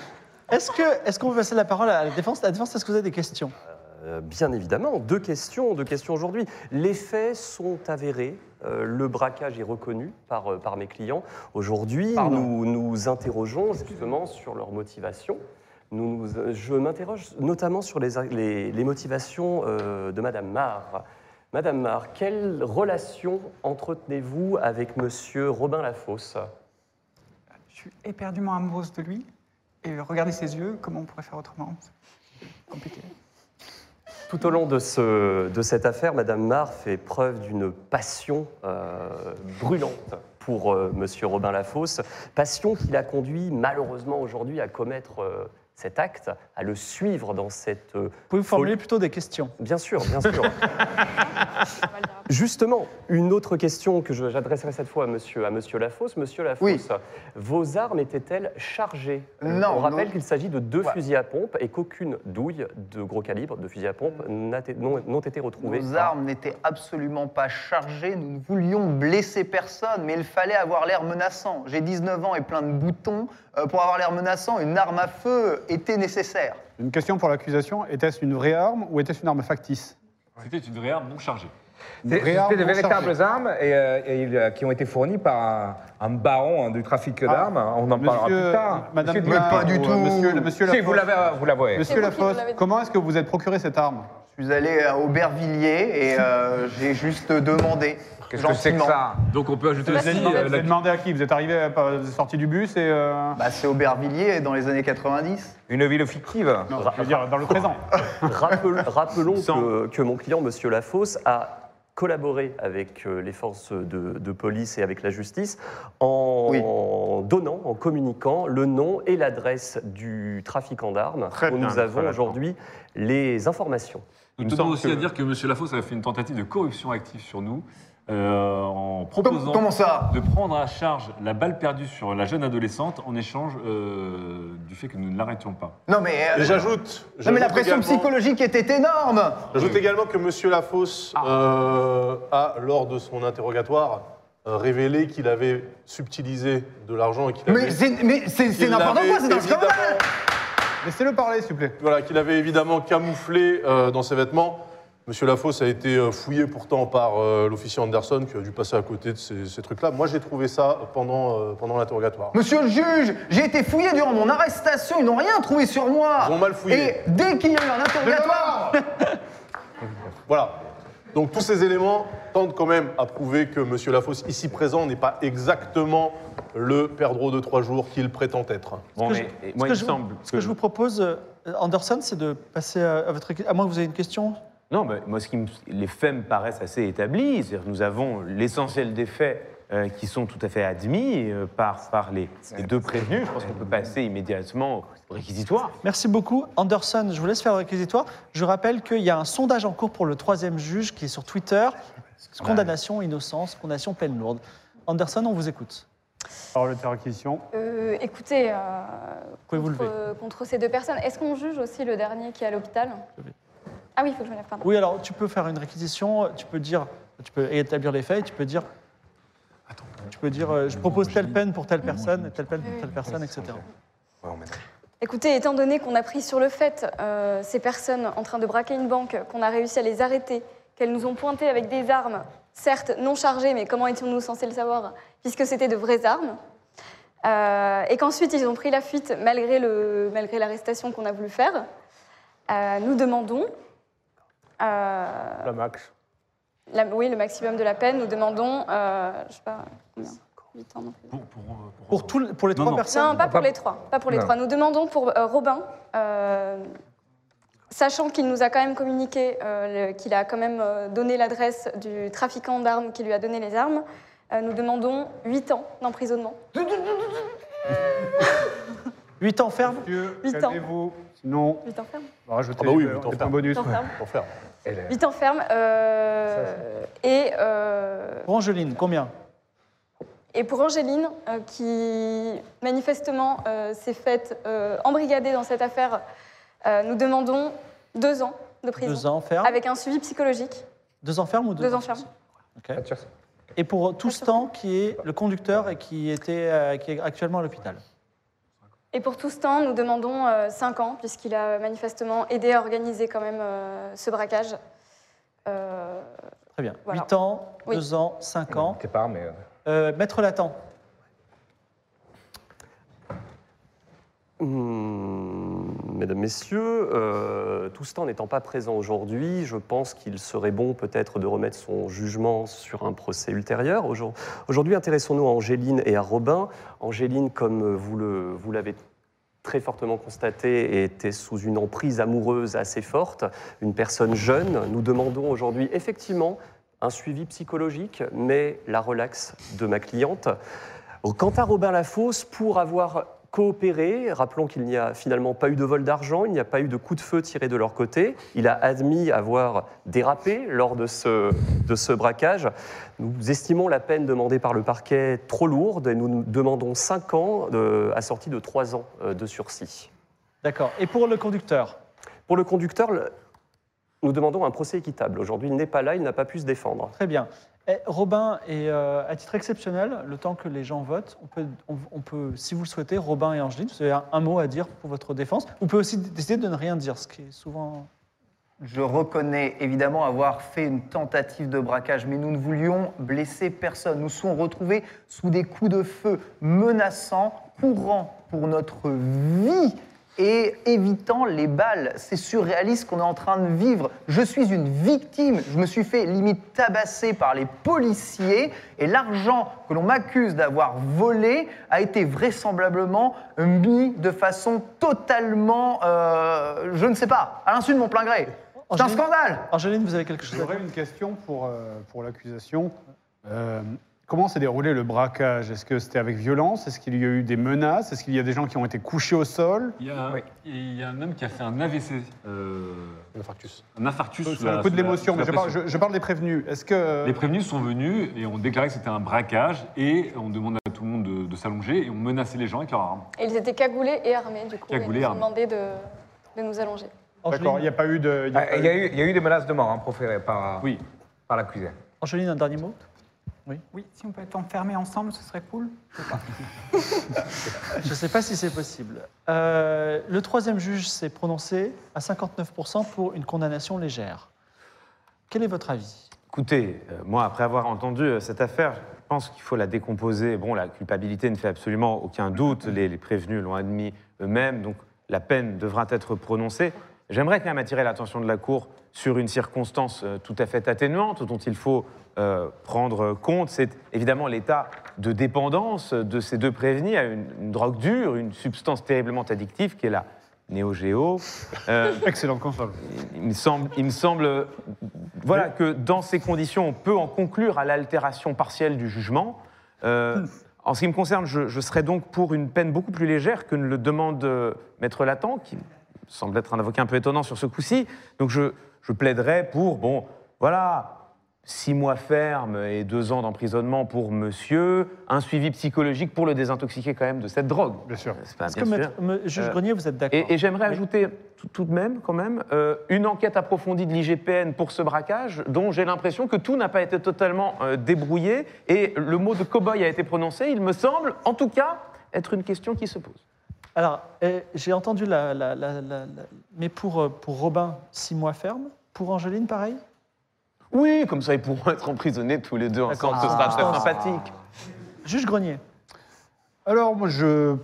Est-ce que est-ce qu'on peut passer la parole à la défense? La défense, est-ce que vous avez des questions? Euh, Bien évidemment, deux questions, deux questions aujourd'hui. Les faits sont avérés, euh, le braquage est reconnu par, euh, par mes clients. Aujourd'hui, nous nous interrogeons justement sur leur motivation. Nous, nous- je m'interroge notamment sur les, les- les motivations euh, de Madame Marr. Madame Marr, quelle relation entretenez-vous avec Monsieur Robin Lafosse? Je suis éperdument amoureuse de lui. Et regardez ses yeux, comment on pourrait faire autrement C'est compliqué. Tout au long de, ce- de cette affaire, Madame Marr fait preuve d'une passion euh, brûlante pour euh, Monsieur Robin Lafosse, passion qui l'a conduit malheureusement aujourd'hui à commettre euh, cet acte, à le suivre dans cette... euh, Pouvez-vous formuler plutôt des questions? Bien sûr, bien sûr. Justement, une autre question que j'adresserai cette fois à Monsieur, à monsieur Lafosse. Monsieur Lafosse, Oui. vos armes étaient-elles chargées? Non, On rappelle qu'il s'agit de deux Ouais. fusils à pompe et qu'aucune douille de gros calibre, de fusil à pompe, n'a été- n'ont n'ont été retrouvées. Nos armes n'étaient absolument pas chargées, nous ne voulions blesser personne, mais il fallait avoir l'air menaçant. J'ai 19 ans et plein de boutons. Euh, pour avoir l'air menaçant, une arme à feu était nécessaire. Une question pour l'accusation était-ce une vraie arme ou était-ce une arme factice? C'était une vraie arme non chargée. C'est- vraie arme C'était de non véritables armes et, euh, et euh, qui ont été fournies par un, un baron hein, du trafic Ah, d'armes. On en parlera Monsieur- plus tard. Madame Monsieur Blanc, pas du ou, tout. euh, Monsieur, monsieur Si, vous l'avez, vous l'avouez. Monsieur vous Lafosse, l'avez comment est-ce que vous êtes procuré cette arme? Je suis allé à Aubervilliers et euh, j'ai juste demandé. Qu'est-ce que c'est que ça? Donc on peut ajouter aussi si, Vous euh, avez demandé à qui? Vous êtes arrivé sortie du bus et... euh, Bah, c'est Aubervilliers dans les années 90. Une ville fictive Non, je veux dire dans le présent. Rappel- rappelons que mon client, Monsieur Lafosse, a collaboré avec euh, les forces de, de police et avec la justice en, Oui. donnant, en communiquant le nom et l'adresse du trafiquant d'armes Très bien, nous avons aujourd'hui les informations. Nous tenons aussi que- à dire que M. Lafosse a fait une tentative de corruption active sur nous euh, en proposant comment ça de prendre à charge la balle perdue sur la jeune adolescente en échange euh, du fait que nous ne l'arrêtions pas. Non mais, euh, Et j'ajoute. non, mais la j'ajoute pression également- psychologique était énorme. J'ajoute également que M. Lafosse Ah. euh, a, lors de son interrogatoire, euh, révélé qu'il avait subtilisé de l'argent et qu'il avait. Mais c'est mais c'est- c'est qu'il n'importe l'avait quoi, c'est un scandale. Laissez-le parler, s'il vous plaît. Voilà, qu'il avait évidemment camouflé euh, dans ses vêtements. Monsieur Lafosse a été euh, fouillé pourtant par euh, l'officier Anderson qui a dû passer à côté de ces, ces trucs-là. Moi, j'ai trouvé ça pendant, euh, pendant l'interrogatoire. Monsieur le juge, j'ai été fouillé durant mon arrestation, ils n'ont rien trouvé sur moi. Ils ont mal fouillé. Et dès qu'il y a eu un interrogatoire, Voilà. Donc tous ces éléments tendent quand même à prouver que Monsieur Lafosse, ici présent, n'est pas exactement le perdreau de trois jours qu'il prétend être. Bon, mais moi, que il me semble ce que je vous propose, Anderson, c'est de passer à, à votre... À moins que vous ayez une question Non, mais moi, ce qui me- les faits me paraissent assez établis. C'est-à-dire nous avons l'essentiel des faits euh, qui sont tout à fait admis euh, par, par les, les deux prévenus. Je pense qu'on peut passer immédiatement au réquisitoire. Merci beaucoup. Anderson, je vous laisse faire le réquisitoire. Je rappelle qu'il y a un sondage en cours pour le troisième juge qui est sur Twitter. Condamnation, innocence, condamnation, peine lourde. Anderson, on vous écoute. Parole de réquisition. Euh, écoutez, euh, pouvez vous contre, contre ces deux personnes, est-ce qu'on juge aussi le dernier qui est à l'hôpital? Ah oui, il faut que je me lève, pardon. Oui, alors tu peux faire une réquisition, tu peux dire, tu peux établir les faits, tu peux dire, tu peux dire, euh, je propose telle peine pour telle personne, telle peine pour telle personne, etc. Écoutez, étant donné qu'on a pris sur le fait euh, ces personnes en train de braquer une banque, qu'on a réussi à les arrêter, qu'elles nous ont pointé avec des armes, certes non chargées, mais comment étions-nous censés le savoir, puisque c'était de vraies armes, euh, et qu'ensuite ils ont pris la fuite malgré le- malgré l'arrestation qu'on a voulu faire, euh, nous demandons... euh, La max. la- oui, le maximum de la peine, nous demandons, euh, je sais pas, combien 8 ans non plus. Pour, pour, euh, Pour, tout le- pour les Non, trois non. personnes Non, pas pour pas- les trois. Pas pour les Non. trois. Nous demandons pour euh, Robin, euh, sachant qu'il nous a quand même communiqué euh, qu'il a quand même donné l'adresse du trafiquant d'armes qui lui a donné les armes, euh, nous demandons 8 ans d'emprisonnement. 8 ans ferme Monsieur, Huit ans. calmez-vous. Sinon, 8 ans ferme on va rajouter Ah bah oui, des- huit ans des ferme. bonus. Huit ans ferme. Pour. 8 ans ferme. euh, et, euh, Pour Angeline, combien? Et pour Angéline, euh, qui manifestement euh, s'est faite euh, embrigader dans cette affaire, euh, nous demandons 2 ans de prison. 2 ans ferme Avec un suivi psychologique. 2 ans ferme ou 2 2 ans ferme. Ok. Et pour Toustan, qui est le conducteur et qui, était, euh, qui est actuellement à l'hôpital? Et pour tout ce temps, nous demandons 5 ans, puisqu'il a manifestement aidé à organiser quand même euh, ce braquage. Euh, Très bien. Voilà. 8 ans, Oui. 2 ans, 5 ans. T'es pas, mais. euh, Euh, Maître Latan, Hmm, Mesdames, Messieurs, euh, tout ce temps n'étant pas présent aujourd'hui, je pense qu'il serait bon peut-être de remettre son jugement sur un procès ultérieur. Aujourd- Aujourd'hui, intéressons-nous à Angéline et à Robin. Angéline, comme vous l'avez très fortement constaté, était sous une emprise amoureuse assez forte, une personne jeune. Nous demandons aujourd'hui effectivement un suivi psychologique, mais la relaxe de ma cliente. Quant à Robin Lafosse, pour avoir coopéré, rappelons qu'il n'y a finalement pas eu de vol d'argent, il n'y a pas eu de coup de feu tiré de leur côté, il a admis avoir dérapé lors de ce, de ce braquage. Nous estimons la peine demandée par le parquet trop lourde et nous demandons 5 ans de- assortis de 3 ans euh, de sursis. d'accord. Et pour le conducteur? Pour le conducteur, nous demandons un procès équitable. Aujourd'hui, il n'est pas là, il n'a pas pu se défendre. Très bien. Eh, Robin, et euh, à titre exceptionnel, le temps que les gens votent, on peut, si vous le souhaitez, Robin et Angeline, vous avez un, mot à dire pour votre défense. Vous pouvez aussi décider de ne rien dire, ce qui est souvent... Je reconnais évidemment avoir fait une tentative de braquage, mais nous ne voulions blesser personne. Nous sommes retrouvés sous des coups de feu menaçants, courant pour notre vie et évitant les balles. C'est surréaliste qu'on est en train de vivre. Je suis une victime. Je me suis fait limite tabasser par les policiers et l'argent que l'on m'accuse d'avoir volé a été vraisemblablement mis de façon totalement, euh, je ne sais pas, à l'insu de mon plein gré. C'est un scandale Angéline, vous avez quelque chose à J'aurais une question pour, euh, pour l'accusation. Euh, comment s'est déroulé le braquage? Est-ce que c'était avec violence? Est-ce qu'il y a eu des menaces? Est-ce qu'il y a des gens qui ont été couchés au sol? Il y, a, il y a un homme qui a fait un AVC, euh, Un infarctus. un infarctus. sous C'est la- un coup de l'émotion, mais je parle, pression. je- je parle des prévenus. Est-ce que... Les prévenus sont venus et ont déclaré que c'était un braquage et on demande à tout le monde de, de s'allonger et on menaçait les gens avec leurs armes. et ils étaient cagoulés et armés, du coup. Cagoulés et ils nous ont armés. demandé de, de nous allonger. D'accord, il n'y a pas eu de... il y a Ah, Il y, a eu, il y a eu des menaces de mort hein, proférées par, Oui. par l'accusé. Angéline, un dernier mot? Oui, si on peut être enfermés ensemble, ce serait cool. Je ne sais pas si c'est possible. Euh, le troisième juge s'est prononcé à 59% pour une condamnation légère. Quel est votre avis? Écoutez, euh, moi, après avoir entendu euh, cette affaire, je pense qu'il faut la décomposer. Bon, la culpabilité ne fait absolument aucun doute. Les, les prévenus l'ont admis eux-mêmes, donc la peine devra être prononcée. J'aimerais quand même attirer l'attention de la Cour sur une circonstance euh, tout à fait atténuante dont il faut euh, prendre compte. C'est évidemment l'état de dépendance de ces deux prévenus à une, une drogue dure, une substance terriblement addictive qui est la néo-géo. Euh, Excellente console. il me semble, il me semble voilà, que dans ces conditions, on peut en conclure à l'altération partielle du jugement. Euh, en ce qui me concerne, je, je serais donc pour une peine beaucoup plus légère que ne le demande Maître Latan, qui semble être un avocat un peu étonnant sur ce coup-ci. Donc je, je plaiderais pour, bon, voilà, six mois ferme et deux ans d'emprisonnement pour monsieur, un suivi psychologique pour le désintoxiquer quand même de cette drogue. Bien sûr. C'est pas Est-ce bien que, sûr. maître- me- juge Euh, Grenier, vous êtes d'accord Et, et j'aimerais Oui. ajouter tout, tout de même, quand même, euh, une enquête approfondie de l'IGPN pour ce braquage, dont j'ai l'impression que tout n'a pas été totalement euh, débrouillé, et le mot de cow-boy a été prononcé. Il me semble, en tout cas, être une question qui se pose. Alors, eh, j'ai entendu la, la- la- la- la- Mais pour, euh, pour Robin, six mois ferme. Pour Angeline, pareil? Oui, comme ça, ils pourront être emprisonnés tous les deux ensemble. Ce sera très sympathique. Juge Grenier. Alors, moi, je,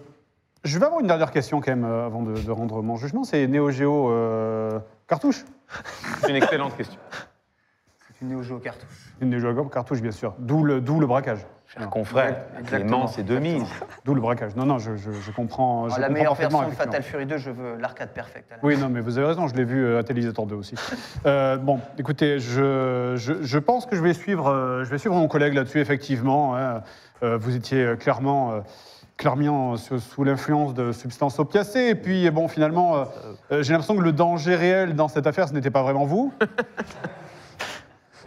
je vais avoir une dernière question quand même euh, avant de, de rendre mon jugement. C'est Neo Geo euh, cartouche C'est une excellente question. Une Neo Geo cartouche. Une Neo Geo cartouche, bien sûr. D'où le, d'où le braquage. Cher confrère, Clément, c'est 2000. D'où le braquage. Non, non, je, je- je comprends. je la comprends meilleure version de. Fatal Fury 2, je veux l'arcade perfect. à la Oui, non, mais vous avez raison, je l'ai vu euh, à Télévisateur 2 aussi. Euh, bon, écoutez, je, je- je pense que je vais suivre, euh, je vais suivre mon collègue là-dessus, effectivement. hein. Euh, vous étiez clairement euh, clairement sous, sous l'influence de substances opiacées. Et puis, bon, finalement, euh, euh, j'ai l'impression que le danger réel dans cette affaire, ce n'était pas vraiment vous.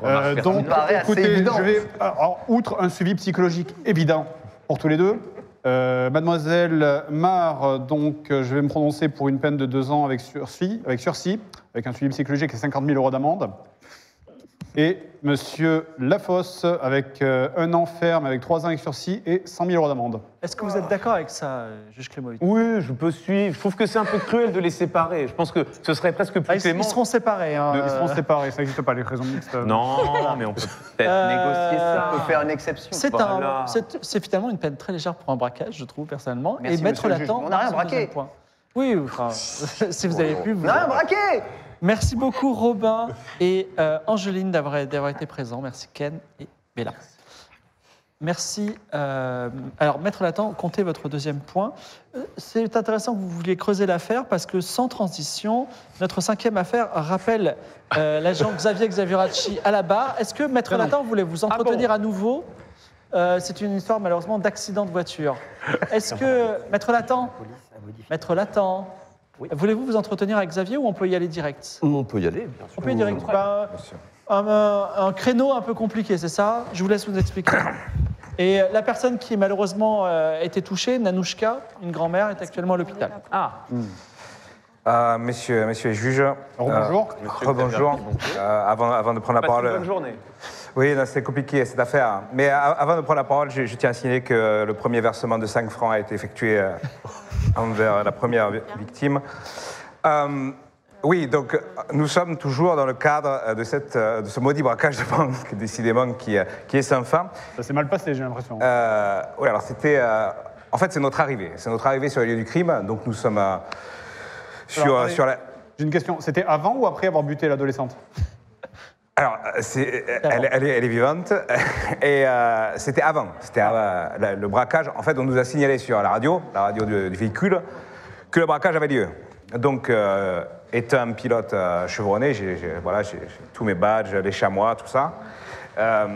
Euh, donc, écoutez, je vais, alors, outre un suivi psychologique évident pour tous les deux, euh, Mademoiselle Mar, euh, donc, euh, je vais me prononcer pour une peine de deux ans avec sursis, avec sursis, avec un suivi psychologique et 50 000 euros d'amende. Et Monsieur Lafosse avec euh, un an ferme, avec trois ans avec sursis et 100 000 euros d'amende. Est-ce que vous êtes d'accord avec ça, euh, juge Clémovitch Oui, je peux suivre. Je trouve que c'est un peu cruel de les séparer. Je pense que ce serait presque plus Ah, ils, clément. ils seront séparés. hein, Ils seront euh, séparés, ça n'existe pas, les raisons mixtes. Non, mais on peut peut-être Euh, négocier ça. On peut faire une exception. C'est Voilà. un- c'est- c'est finalement une peine très légère pour un braquage, je trouve personnellement. Merci, et mettre monsieur le juge. On n'a rien son braqué. deuxième point. Oui, enfin, si vous avez pu. Vous On a rien braqué Merci beaucoup Robin et euh, Angeline d'avoir été présents. Merci Ken et Bella. Merci. euh, alors, Maître Latent, comptez votre deuxième point. Euh, C'est intéressant que vous vouliez creuser l'affaire parce que sans transition, notre cinquième affaire rappelle euh, l'agent Xavier Xavieracci à la barre. Est-ce que Maître Non. Latent voulait vous entretenir à nouveau? Euh, C'est une histoire malheureusement d'accident de voiture. Est-ce que Maître Latent, Maître Voulez-vous vous entretenir avec Xavier ou on peut y aller direct? On peut y aller, bien sûr. on peut y aller direct. Bah, un, un- un créneau un peu compliqué, c'est ça? Je vous laisse vous expliquer. Et la personne qui malheureusement euh, a été touchée, Nanouchka, une grand-mère, est actuellement à l'hôpital. Ah, Euh, messieurs, messieurs les juges. Rebonjour. euh, rebonjour. Euh, avant, avant de prendre la passez une parole. bonne journée. Oui, non, c'est compliqué cette affaire. Mais a- avant de prendre la parole, je, je tiens à signaler que le premier versement de 5 francs a été effectué euh, envers la première vi- victime. Euh, oui, donc nous sommes toujours dans le cadre euh, de, cette, euh, de ce maudit braquage de banque, décidément, qui, qui est sans fin. Ça s'est mal passé, j'ai l'impression. Euh, oui, alors c'était. euh, en fait, c'est notre arrivée. C'est notre arrivée sur le lieu du crime. Donc nous sommes sur, Alors, sur la. J'ai une question. C'était avant ou après avoir buté l'adolescente? Alors, euh, c'est, elle, elle est, elle est vivante. Et euh, c'était avant. C'était euh, la- le braquage. En fait, on nous a signalé sur la radio, la radio du, du véhicule, que le braquage avait lieu. Donc, euh, étant un pilote euh, chevronné, j'ai, voilà, tous mes badges, les chamois, tout ça. Euh,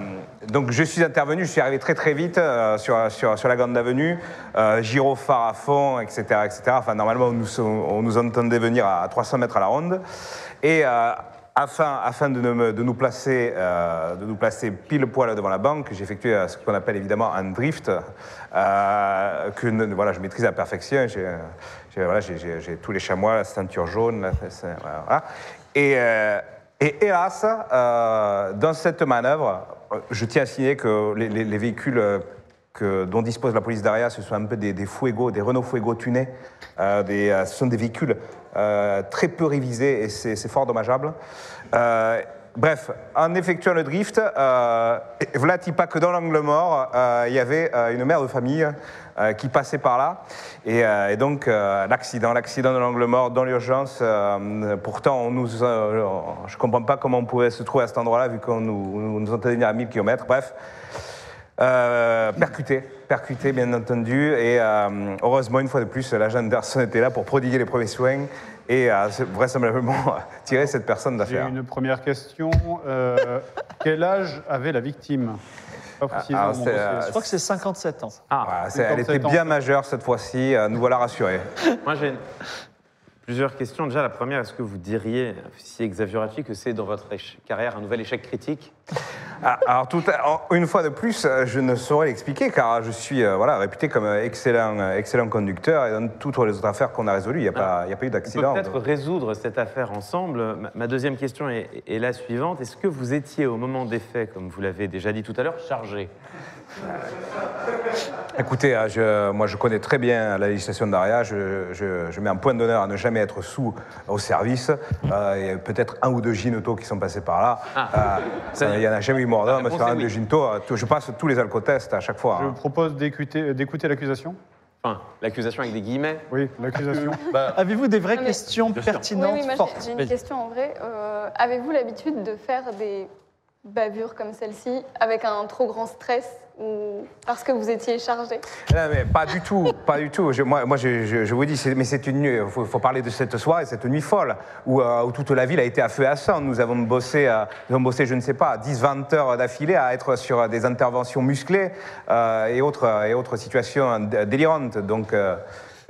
donc je suis intervenu, je suis arrivé très très vite euh, sur, sur, sur la Grande Avenue, euh, gyrophare à fond, etc., etc. Enfin normalement on nous, on nous entendait venir à 300 mètres à la ronde. Et euh, afin, afin de, de nous placer, euh, de nous placer pile poil devant la banque, j'ai effectué euh, ce qu'on appelle évidemment un drift, euh, que voilà, je maîtrise à perfection. J'ai voilà, tous les chamois, la ceinture jaune. Et, euh, et hélas, dans cette manœuvre, je tiens à signaler que les, les- les véhicules que, dont dispose la police d'Aria, ce sont un peu des, des Fuego, des Renault Fuego tunés. Euh, euh, ce sont des véhicules euh, très peu révisés et c'est fort dommageable. Bref, en effectuant le drift, euh, pas que dans l'angle mort, il y avait une mère de famille qui passait par là. Et, donc, l'accident, l'accident de l'angle mort dans l'urgence, pourtant, on nous, je ne comprends pas comment on pouvait se trouver à cet endroit-là, vu qu'on nous, nous, entendait à 1000 km. Bref. Euh, percuté, percuté bien entendu, et euh, heureusement une fois de plus, l'agent Anderson était là pour prodiguer les premiers soins et euh, vraisemblablement tirer cette personne J'ai d'affaire. une première question. Euh, quel âge avait la victime? Pas précisé alors, euh, Je crois que c'est 57 ans. Voilà, c'est- elle 57 était ans. bien majeure cette fois-ci, nous voilà rassurés. Moi, j'ai plusieurs questions. Déjà, la première, est-ce que vous diriez, officier Xavieracci, que c'est dans votre carrière un nouvel échec critique? Ah, Alors, tout, une fois de plus, euh, je ne saurais l'expliquer car je suis euh, voilà, réputé comme excellent, euh, excellent conducteur et dans toutes les autres affaires qu'on a résolues, il n'y a, y a pas eu d'accident. peut-être résoudre cette affaire ensemble. Ma, ma deuxième question est, est la suivante. Est-ce que vous étiez, au moment des faits, comme vous l'avez déjà dit tout à l'heure, chargé? Écoutez, euh, je- moi je connais très bien la législation d'ARIA, je, je- je mets un point d'honneur à ne jamais être sous au service. Euh, Il y a peut-être un ou deux gynotos qui sont passés par là. Ah. Euh, il n'y en a jamais eu mort d'homme sur un oui. de gynotos. Euh, Je passe tous les alcotests à chaque fois. Je hein. propose d'écouter d'écouter l'accusation. Enfin, l'accusation avec des guillemets. Oui, l'accusation. Avez-vous des vraies mais- questions. Oui, pertinentes, oui, moi fortes j'ai- j'ai une question en vrai. Euh, Avez-vous l'habitude de faire des bavures comme celle-ci avec un trop grand stress parce que vous étiez chargé Non, mais pas du tout, pas du tout. Je- moi, moi je, je- je vous dis, mais c'est une nuit. Il faut, faut parler de cette soirée, cette nuit folle, où, euh, où toute la ville a été à feu et à sang. Nous avons bossé, euh, nous avons bossé, je ne sais pas, 10-20 heures d'affilée à être sur des interventions musclées euh, et autres et autres situations délirantes. Donc, euh,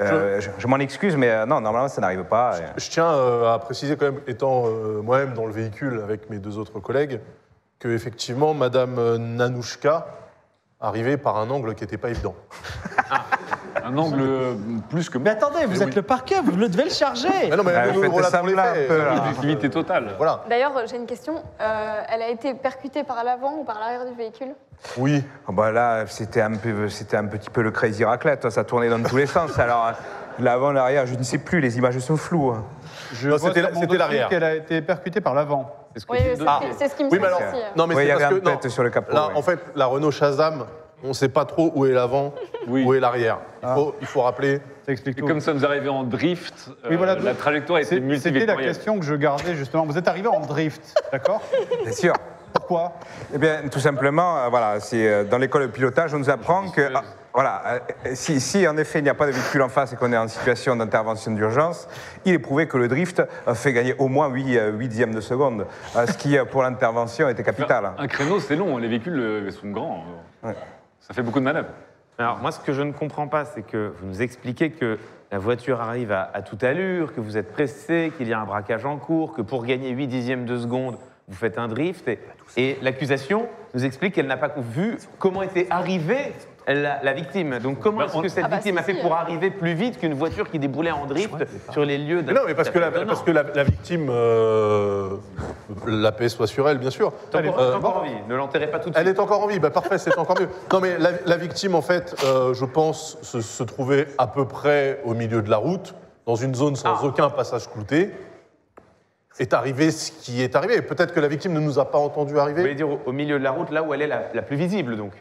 euh, je, je m'en excuse, mais euh, non, normalement, ça n'arrive pas. Et- Je tiens euh, à préciser quand même, étant euh, moi-même dans le véhicule avec mes deux autres collègues, que effectivement, Madame euh, Nanouchka arrivait par un angle qui n'était pas évident. Un angle euh, plus que. Mais attendez, vous Mais êtes oui. le parquet, vous le devez le charger. Mais non, mais Ah, nous ça pour les là, faits. Objectivité totale. Voilà. D'ailleurs, j'ai une question. Euh, elle a été percutée par l'avant ou par l'arrière du véhicule? Oui. Ah bah là, c'était un, peu, c'était un petit peu le crazy raclette, ça tournait dans tous les sens. Alors, euh, l'avant, l'arrière, je ne sais plus, les images sont floues. hein. Je Non, vois c'était sur la- mon c'était dossier l'arrière. qu'elle a été percutée par l'avant. C'est ce que Oui, dit c'est ce qui- c'est ce qui me Oui, mais semble alors, aussi. euh. non, mais Oui, il y c'est avait parce que non, sur le capot. Là, en fait, la Renault Shazam, on ne sait pas trop où est l'avant, Oui. où est l'arrière. Il, faut, il faut rappeler. Ça explique Et tout. comme ça nous arrivait en drift, Oui, voilà, euh, la trajectoire était C'est- C'était la multivectorielle. question que je gardais justement. Vous êtes arrivé en drift, d'accord Bien sûr. Pourquoi? Eh bien, tout simplement, euh, voilà, c'est dans l'école de pilotage, on nous apprend que, ah, voilà, euh, si, si, en effet il n'y a pas de véhicule en face et qu'on est en situation d'intervention d'urgence, il est prouvé que le drift euh, fait gagner au moins 8 huitièmes de seconde, euh, ce qui euh, pour l'intervention était capital. Un créneau, c'est long, les véhicules euh, sont grands. Ouais. Ça fait beaucoup de manœuvres. Alors, moi, ce que je ne comprends pas, c'est que vous nous expliquez que la voiture arrive à, à toute allure, que vous êtes pressé, qu'il y a un braquage en cours, que pour gagner 8 dixièmes de seconde, vous faites un drift. Et, et l'accusation nous explique qu'elle n'a pas vu comment était arrivée la, la victime. Donc, comment Bah, est-ce que cette Ah bah, victime si, a fait si, pour euh. arriver plus vite qu'une voiture qui déboulait en drift sur les lieux Mais non, mais parce que la, parce que la, la victime, euh, la paix soit sur elle, bien sûr. Encore, Euh, t'as encore envie, ne l'enterrez pas tout de suite. Elle est encore en vie, bah parfait, c'est encore mieux. Non, mais la, la victime, en fait, euh, je pense, se, se trouvait à peu près au milieu de la route, dans une zone sans Ah. aucun passage clouté. Est arrivé ce qui est arrivé. Peut-être que la victime ne nous a pas entendu Vous arriver. voulez dire au, au milieu de la route, là où elle est la, la plus visible, donc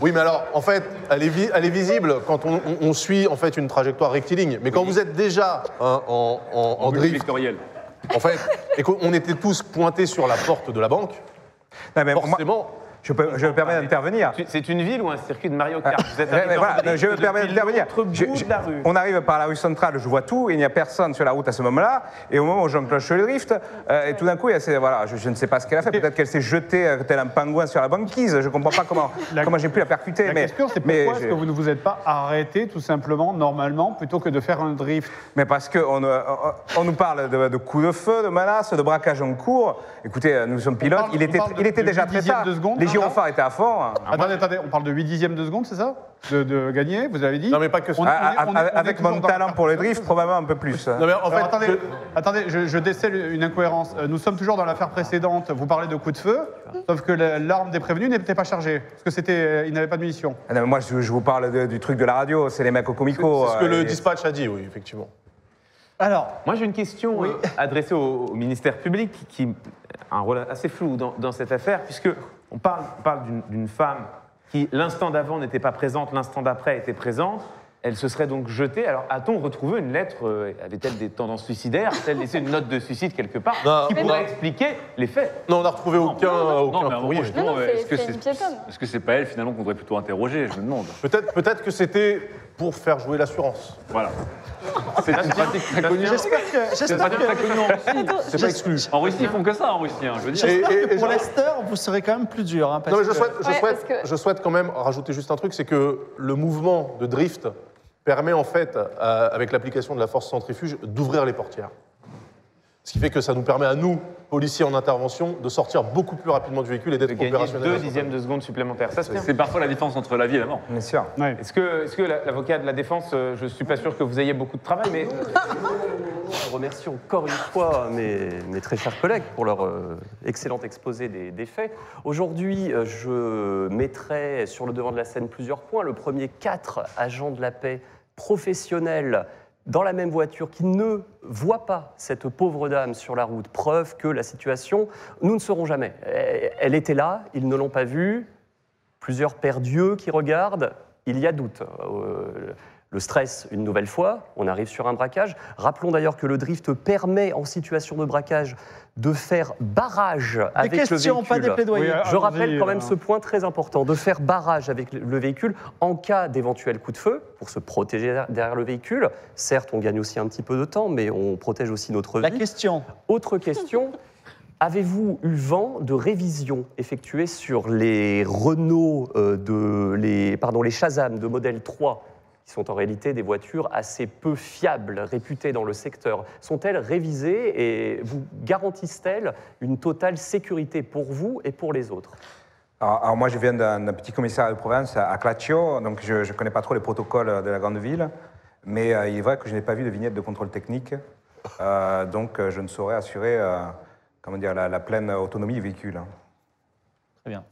Oui, mais alors, en fait, elle est, vi- elle est visible quand on, on- on suit en fait une trajectoire rectiligne. Mais quand vous êtes déjà hein, en, en- en En drift, en fait, et qu'on était tous pointés sur la porte de la banque, Non, mais moi, forcément, je, peux- je me permets d'intervenir. C'est une ville ou un circuit de Mario Kart? Vous êtes Mais- arrivé mais en voilà, drift je me permets d'intervenir. On arrive par la rue centrale, je vois tout, et il n'y a personne sur la route à ce moment-là. Et au moment où j'enclenche le drift, euh, et tout d'un coup, il y a ces- voilà, je, je ne sais pas ce qu'elle a fait. Peut-être qu'elle s'est jetée euh, tel un pingouin sur la banquise. Je ne comprends pas comment, La- comment j'ai pu la percuter. La mais, question, c'est pourquoi est-ce que vous ne vous êtes pas arrêté tout simplement, normalement, plutôt que de faire un drift? Mais parce qu'on on, on nous parle de, de coups de feu, de menaces, de braquage en cours. Écoutez, euh, nous sommes pilotes. parle- il on était, parle de- il était de déjà très tard. de seconde, Les hein, gyrophares étaient à fond. hein. Attendez, attendez, on parle de 8 dixièmes de seconde, c'est ça de, de gagner, vous avez dit Non, mais pas que ça. On est- on est- Ah, on est- on est avec toujours mon dans la talent pour le drift, probablement un peu plus. non, mais en Alors, fait, attendez, je- attendez je, je décèle une incohérence. Euh, Nous sommes toujours dans l'affaire précédente. Vous parlez de coups de feu, sauf que la- l'arme des prévenus n'était pas chargée, parce que c'était, euh, il n'avait pas de munitions. Ah non, mais moi, je, je vous parle de- du truc de la radio. C'est les mecs au comico. c'est ce que euh, le et- dispatch a dit, oui, effectivement. Alors, Moi, j'ai une question euh, adressée au, au ministère public qui a un rôle assez flou dans, dans cette affaire, puisque on parle, on parle d'une- femme qui, l'instant d'avant, n'était pas présente, l'instant d'après était présente. Elle se serait donc jetée. Alors, a-t-on retrouvé une lettre euh, Avait-elle des tendances suicidaires? A-t-elle laissé une note de suicide quelque part Non, qui mais pourrait non. expliquer les faits? Non, on n'a retrouvé aucun, aucun mais à un moment, courrier. justement, Non, non, est-ce que c'est c'est une piétonne. est-ce que c'est pas elle finalement qu'on devrait plutôt interroger? Je me demande. Peut-être peut que c'était pour faire jouer l'assurance. Voilà. C'est une pratique très connue. j'espère que, C'est une j'espère pratique très que, connue en Russie. C'est pas exclu. En Russie, ils font que ça en Russie, hein, je veux dire. j'espère Et- et- que et pour je- Lester, vous serez quand même plus dur. hein, parce Non, mais je que- souhaite, je, Ouais, souhaite, parce que- je souhaite quand même rajouter juste un truc, c'est que le mouvement de drift permet en fait, euh, avec l'application de la force centrifuge, d'ouvrir les portières. Ce qui fait que ça nous permet à nous, policiers en intervention, de sortir beaucoup plus rapidement du véhicule et De d'être gagner opérationnels. deux dixièmes de seconde supplémentaires. Ça se tient. C'est parfois la différence entre la vie et la mort. Bien sûr. Ouais. Est-ce que, l'avocat de la défense, euh, je suis pas sûr que vous ayez beaucoup de travail, mais Je remercie encore une fois mes, mes très chers collègues pour leur euh, excellent exposé des, des faits. Aujourd'hui, euh, je mettrai sur le devant de la scène plusieurs points. Le premier, quatre agents de la paix professionnels dans la même voiture qui ne voient pas cette pauvre dame sur la route. Preuve que la situation, nous ne saurons jamais. Elle était là, ils ne l'ont pas vue. Plusieurs pères Dieu qui regardent, il y a doute. Euh, le stress une nouvelle fois, on arrive sur un braquage. Rappelons d'ailleurs que le drift permet en situation de braquage de faire barrage avec questions, le pas véhicule. des plaidoyers. Oui, Je rappelle quand même euh. ce point très important, de faire barrage avec le- le véhicule en cas d'éventuel coup de feu, pour se protéger derrière- le véhicule. Certes, on gagne aussi un petit peu de temps, mais on protège aussi notre La vie. question, Autre question, avez-vous eu vent de révisions effectuées sur les Renault, euh, de, les, pardon, les Shazam de modèle 3 qui sont en réalité des voitures assez peu fiables, réputées dans le secteur. Sont-elles révisées et vous garantissent-elles une totale sécurité pour vous et pour les autres? Alors, alors moi, je viens d'un petit commissariat de province à Claccio, donc je ne connais pas trop les protocoles de la grande ville, mais euh, il est vrai que je n'ai pas vu de vignette de contrôle technique, Euh, donc euh, je ne saurais assurer euh, comment dire, la, la pleine autonomie du véhicule. très bien.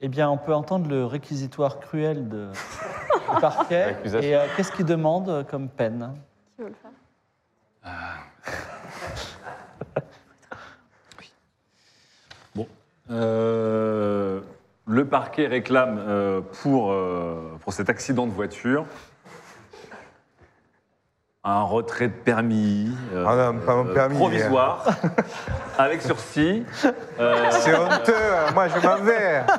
Eh bien, on peut entendre le réquisitoire cruel de, du parquet. L'accusation. Et euh, qu'est-ce qu'il demande euh, comme peine Qui veut le faire? Euh, le parquet réclame euh, pour, euh, pour cet accident de voiture un retrait de permis, euh, Ah non, pas mon euh, permis. provisoire, avec sursis. Euh, C'est honteux, moi je m'en vais.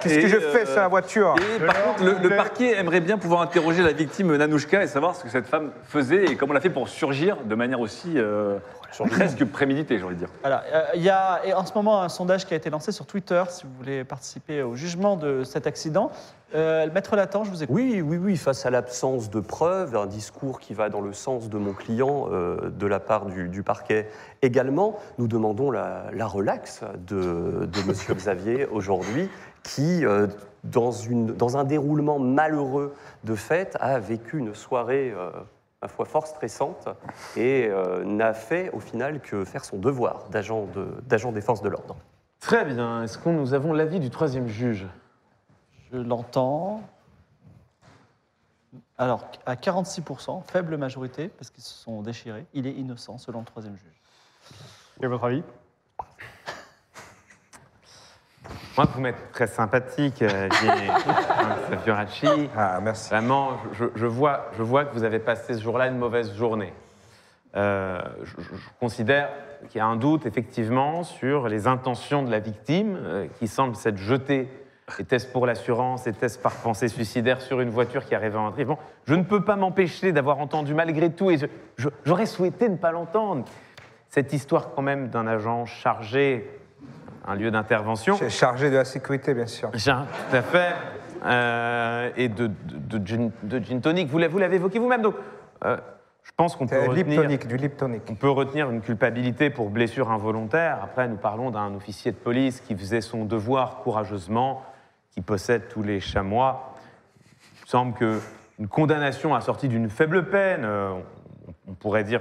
Qu'est-ce que je euh, fais sur la voiture Et par contre, le, le parquet aimerait bien pouvoir interroger la victime Nanouchka et savoir ce que cette femme faisait et comment elle a fait pour surgir de manière aussi euh, presque préméditée, j'ai envie de dire. Voilà, euh, il y a et en ce moment un sondage qui a été lancé sur Twitter, si vous voulez participer au jugement de cet accident. Euh, Maître Latan, je vous écoute. Oui, oui, oui, face à l'absence de preuves, un discours qui va dans le sens de mon client euh, de la part du, du parquet également, nous demandons la, la relaxe de, de Monsieur Xavier aujourd'hui, qui, euh, dans, une, dans un déroulement malheureux de fête, a vécu une soirée, euh, ma foi, fort stressante et euh, n'a fait au final que faire son devoir d'agent de- d'agent des forces de l'ordre. Très bien. Est-ce que nous avons l'avis du troisième juge? Je l'entends. Alors, à 46%, faible majorité, parce qu'ils se sont déchirés, il est innocent selon le troisième juge. Et votre avis? Moi, vous m'êtes très sympathique, euh, Jenny Fioraci. Ah, merci. Vraiment, je, je vois, je vois que vous avez passé ce jour-là une mauvaise journée. Euh, je, je- je considère qu'il y a un doute, effectivement, sur les intentions de la victime, euh, qui semble s'être jetée, était-ce pour l'assurance, était-ce par pensée suicidaire sur une voiture qui arrivait en Bon, Je ne peux pas m'empêcher d'avoir entendu malgré tout, et j'aurais souhaité ne pas l'entendre, cette histoire quand même d'un agent chargé, un lieu d'intervention. Ch- Chargé de la sécurité, bien sûr. Jean, tout à fait. Euh, et de, de, de gin, de gin tonic. Vous l'avez évoqué vous-même. Donc, euh, je pense qu'on peut, retenir, du Liptonic. on peut retenir une culpabilité pour blessure involontaire. Après, nous parlons d'un officier de police qui faisait son devoir courageusement, qui possède tous les chamois. Il me semble qu'une condamnation assortie d'une faible peine, euh, on, on pourrait dire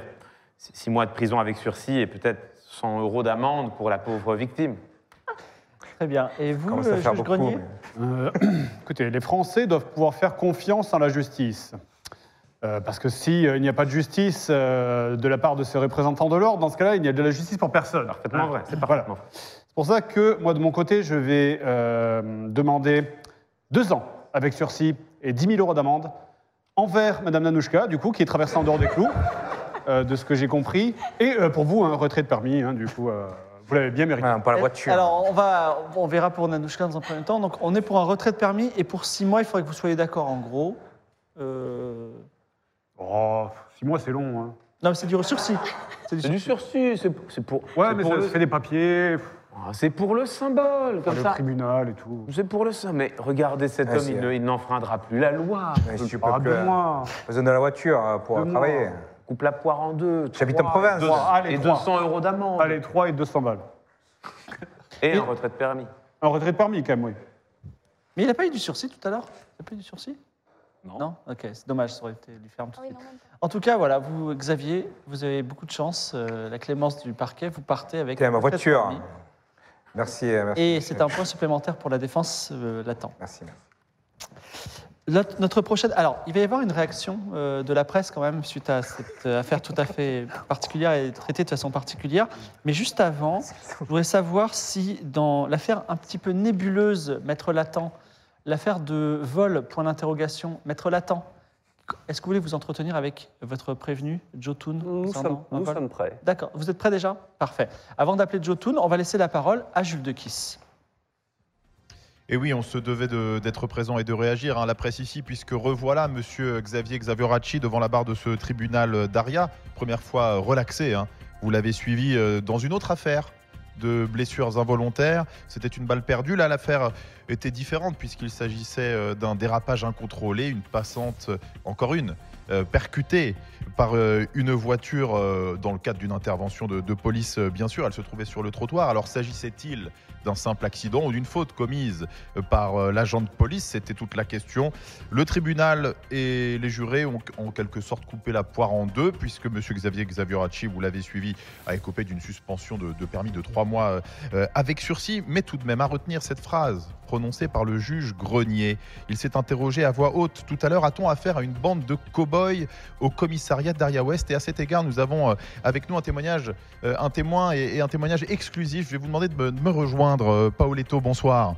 six mois de prison avec sursis et peut-être 100 euros d'amende pour la pauvre victime. Très bien. Et vous, à euh, juge beaucoup. Grenier mais- Euh, écoutez, les Français doivent pouvoir faire confiance en la justice. Euh, parce que s'il n'y a pas de justice euh, de la part de ces représentants de l'ordre, dans ce cas-là, il n'y a de la justice pour personne. Parfaitement Hein vrai, c'est Voilà. parfaitement vrai. C'est pour ça que moi, de mon côté, je vais euh, demander deux ans avec sursis et 10 000 euros d'amende envers Madame Nanouchka, du coup, qui est traversée en dehors des clous, euh, de ce que j'ai compris, et euh, pour vous, un retrait de permis, hein, du coup, euh, vous l'avez bien mérité. Ah, pour la voiture. Alors, on, va, on verra pour Nanouchka dans un premier temps. Donc, on est pour un retrait de permis et pour six mois, il faudrait que vous soyez d'accord en gros. Euh, Oh, six mois, c'est long. Hein. Non, mais c'est du sursis. C'est du sursis. c'est c'est pour. Ouais, c'est mais pour ça le- se fait des papiers, Ah, C'est pour le symbole, comme le ça. tribunal et tout. C'est pour le symbole. Mais regardez cet Ah, homme, il ne- il n'enfreindra plus la loi. Mais si tu peux Ah, plus, deux euh, mois. besoin de la voiture euh, pour Deux euh, mois. travailler. Coupe la poire en deux. J'habite en trois, province. deux- et trois. 200 euros d'amende. Allez, 3 et 200 balles. Et un retrait de permis. Un retrait de permis, quand même, oui. Mais il n'a pas eu du sursis tout à l'heure? Il n'a pas eu du sursis? Non. Non? Ok, c'est dommage, ça aurait été lui ferme tout Ah de oui, suite. non, même pas. En tout cas, voilà, vous, Xavier, vous avez beaucoup de chance. euh, la clémence du parquet, vous partez avec. Tiens, ma voiture. permis. Merci. euh, merci Et c'est un point supplémentaire pour la défense euh, l'attend. Merci, merci. Notre, notre prochaine. Alors, il va y avoir une réaction euh, de la presse quand même suite à cette euh, affaire tout à fait particulière et traitée de façon particulière. Mais juste avant, je voudrais savoir si dans l'affaire un petit peu nébuleuse, Maître Latent, l'affaire de vol, point d'interrogation, Maître Latent, Est-ce que vous voulez vous entretenir avec votre prévenu, Jotun Nous, sommes, nous sommes prêts. D'accord, vous êtes prêts déjà? Parfait. Avant d'appeler Jotun, on va laisser la parole à Jules de Kiss. Et oui, on se devait de- d'être présent et de réagir. hein, la presse ici, puisque revoilà Monsieur Xavier Xavioracci devant la barre de ce tribunal d'Aria. Première fois relaxé. hein. Vous l'avez suivi euh, dans une autre affaire de blessures involontaires. C'était une balle perdue. Là, l'affaire était différente puisqu'il s'agissait euh, d'un dérapage incontrôlé, une passante, euh, encore une, percutée par euh, une voiture euh, dans le cadre d'une intervention de, police, euh, bien sûr. Elle se trouvait sur le trottoir. Alors, s'agissait-il d'un simple accident ou d'une faute commise euh, par euh, l'agent de police? C'était toute la question. Le tribunal et les jurés ont en quelque sorte coupé la poire en deux, puisque M. Xavier Xavioracci, vous l'avez suivi, a écopé d'une suspension de, permis de trois mois euh, avec sursis, mais tout de même à retenir cette phrase prononcée par le juge Grenier. Il s'est interrogé à voix haute tout à l'heure, a-t-on affaire à une bande de au commissariat d'Aria West Et à cet égard, nous avons euh, avec nous un témoignage, euh, un témoin et, un témoignage exclusif. Je vais vous demander de me, de me rejoindre. Euh, Paoletto, bonsoir.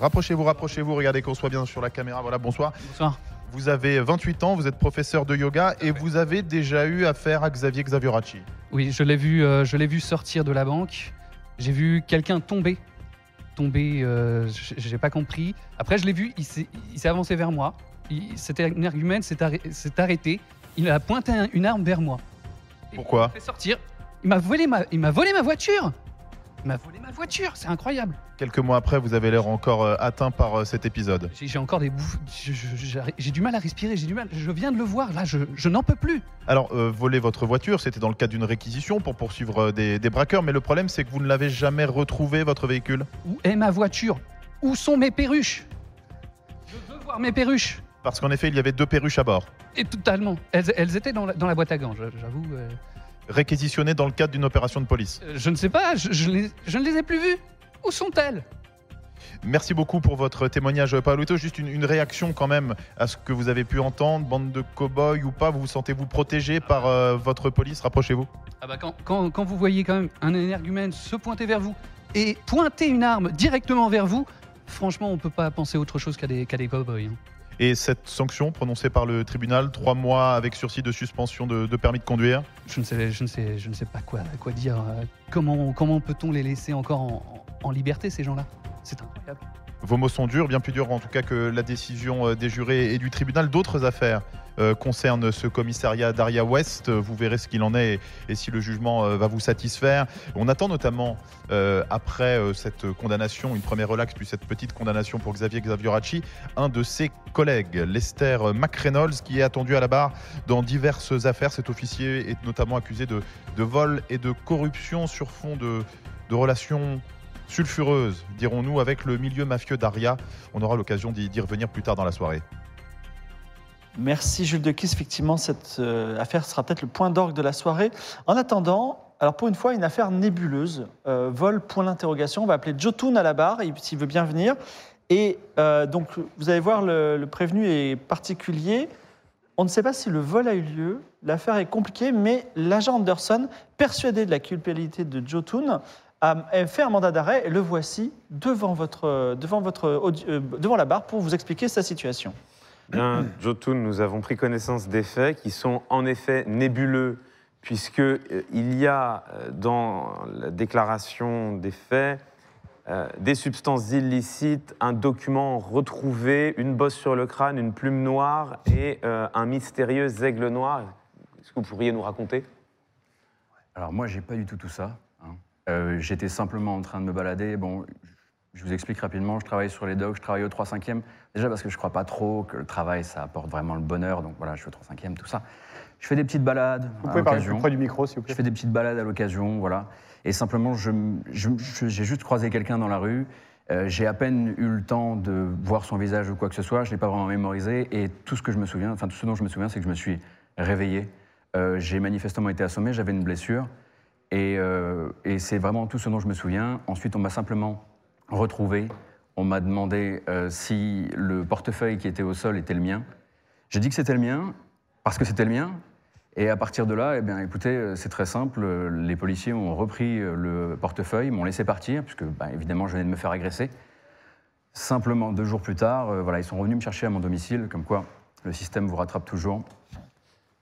Rapprochez-vous, rapprochez-vous, regardez qu'on soit bien sur la caméra. Voilà, bonsoir. Bonsoir. Vous avez 28 ans, vous êtes professeur de yoga et vous avez déjà eu affaire à Xavier Xavioracci. Oui, je l'ai vu, euh, je l'ai vu sortir de la banque. J'ai vu quelqu'un tomber, tomber. euh, j'ai pas compris. Après, je l'ai vu, il s'est avancé vers moi. C'était un argument, s'est arrêté. Il a pointé un- une arme vers moi. Pourquoi Il m'a fait sortir. Il m'a volé ma, il m'a volé ma voiture. Il m'a volé ma voiture. C'est incroyable. Quelques mois après, vous avez l'air encore euh, atteint par euh, cet épisode. J'ai, encore des bouffes. J'ai du mal à respirer. J'ai du mal. Je viens de le voir. Là, je, je n'en peux plus. Alors, euh, voler votre voiture, c'était dans le cadre d'une réquisition pour poursuivre des, des braqueurs, mais le problème, c'est que vous ne l'avez jamais retrouvé, votre véhicule. Où est ma voiture? Où sont mes perruches? Je veux voir mes perruches. Parce qu'en effet, il y avait deux perruches à bord, Et totalement. Elles, elles étaient dans la, dans la boîte à gants, j'avoue. euh. réquisitionnées dans le cadre d'une opération de police. Euh, Je ne sais pas, je, je les- je ne les ai plus vues. Où sont-elles? Merci beaucoup pour votre témoignage, Paoluto. Juste une, une réaction quand même à ce que vous avez pu entendre, bande de cow-boys ou pas, vous vous sentez-vous protégé par euh, votre police? Rapprochez-vous. ah bah quand, quand- quand vous voyez quand même un énergumène se pointer vers vous et pointer une arme directement vers vous, franchement, on peut pas penser autre chose qu'à des, des cow-boys. hein. Et cette sanction prononcée par le tribunal, trois mois avec sursis de suspension de, permis de conduire Je ne sais, je ne sais, je ne sais pas quoi, dire. euh, Comment, comment peut-on les laisser encore en, en liberté, ces gens-là? C'est incroyable. Vos mots sont durs, bien plus durs en tout cas que la décision euh, des jurés et du tribunal. D'autres affaires euh, concernent ce commissariat d'Aria West. Vous verrez ce qu'il en est et, si le jugement euh, va vous satisfaire. On attend notamment, après cette condamnation, une première relax, puis cette petite condamnation pour Xavier Xavioracci, un de ses collègues, Lester McReynolds, qui est attendu à la barre dans diverses affaires. Cet officier est notamment accusé de, vol et de corruption sur fond de relations sulfureuse, dirons-nous, avec le milieu mafieux d'Aria. On aura l'occasion d'y revenir plus tard dans la soirée. Merci Jules de Kiss. Effectivement, cette euh, affaire sera peut-être le point d'orgue de la soirée. En attendant, alors pour une fois, une affaire nébuleuse. Euh, vol, point d'interrogation. On va appeler Jotun à la barre, il- s'il veut bien venir. Et euh, donc, vous allez voir, le, le prévenu est particulier. On ne sait pas si le vol a eu lieu. L'affaire est compliquée, mais l'agent Anderson, persuadé de la culpabilité de Jotun, a a fait un mandat d'arrêt et le voici devant, votre, devant, votre, euh, devant la barre pour vous expliquer sa situation. Bien, Jotun, nous avons pris connaissance des faits qui sont en effet nébuleux, puisque euh, il y a euh, dans la déclaration des faits euh, des substances illicites, un document retrouvé, une bosse sur le crâne, une plume noire et euh, un mystérieux aigle noir. Est-ce que vous pourriez nous raconter? Alors moi, j'ai pas du tout tout ça. Euh, J'étais simplement en train de me balader. Bon, je vous explique rapidement. Je travaille sur les docks, je travaille au 3 5 e Déjà parce que je crois pas trop que le travail, ça apporte vraiment le bonheur. Donc voilà, je suis au 3 5 e tout ça. Je fais des petites balades Vous à pouvez parler plus près du micro, s'il vous plaît. Je fais des petites balades à l'occasion, voilà. Et simplement, je m- je- je- j'ai juste croisé quelqu'un dans la rue. Euh, j'ai à peine eu le temps de voir son visage ou quoi que ce soit. Je l'ai pas vraiment mémorisé. Et tout ce que je me souviens, enfin tout ce dont je me souviens, c'est que je me suis réveillé. Euh, j'ai manifestement été assommé. J'avais une blessure. Et, euh, et c'est vraiment tout ce dont je me souviens. Ensuite, on m'a simplement retrouvé. On m'a demandé euh, si le portefeuille qui était au sol était le mien. J'ai dit que c'était le mien parce que c'était le mien. Et à partir de là, eh bien, écoutez, euh, c'est très simple. Les policiers ont repris le portefeuille, m'ont laissé partir, puisque bah, évidemment, je venais de me faire agresser. Simplement, deux jours plus tard, voilà, ils sont revenus me chercher à mon domicile, comme quoi Le système vous rattrape toujours.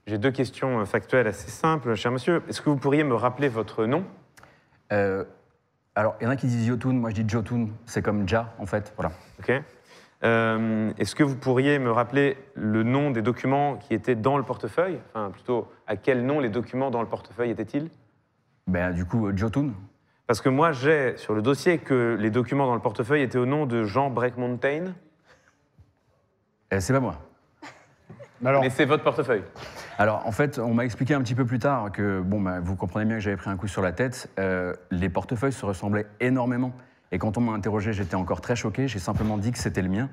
J'ai deux questions euh, factuelles assez simples, cher monsieur. Est-ce que vous pourriez me rappeler votre nom? Euh, alors, il y en a qui disent Yotun, moi je dis Jotun. C'est comme Ja, en fait. Voilà. Ok. Euh, Est-ce que vous pourriez me rappeler le nom des documents qui étaient dans le portefeuille? Enfin, plutôt, à quel nom les documents dans le portefeuille étaient-ils? Ben, du coup, Jotun. Parce que moi, j'ai sur le dossier que les documents dans le portefeuille étaient au nom de Jean Breakmountain. C'est pas moi. Mais c'est votre portefeuille. Alors, en fait, on m'a expliqué un petit peu plus tard que, bon, bah, vous comprenez bien que j'avais pris un coup sur la tête. euh, les portefeuilles se ressemblaient énormément. Et quand on m'a interrogé, j'étais encore très choqué. J'ai simplement dit que c'était le mien.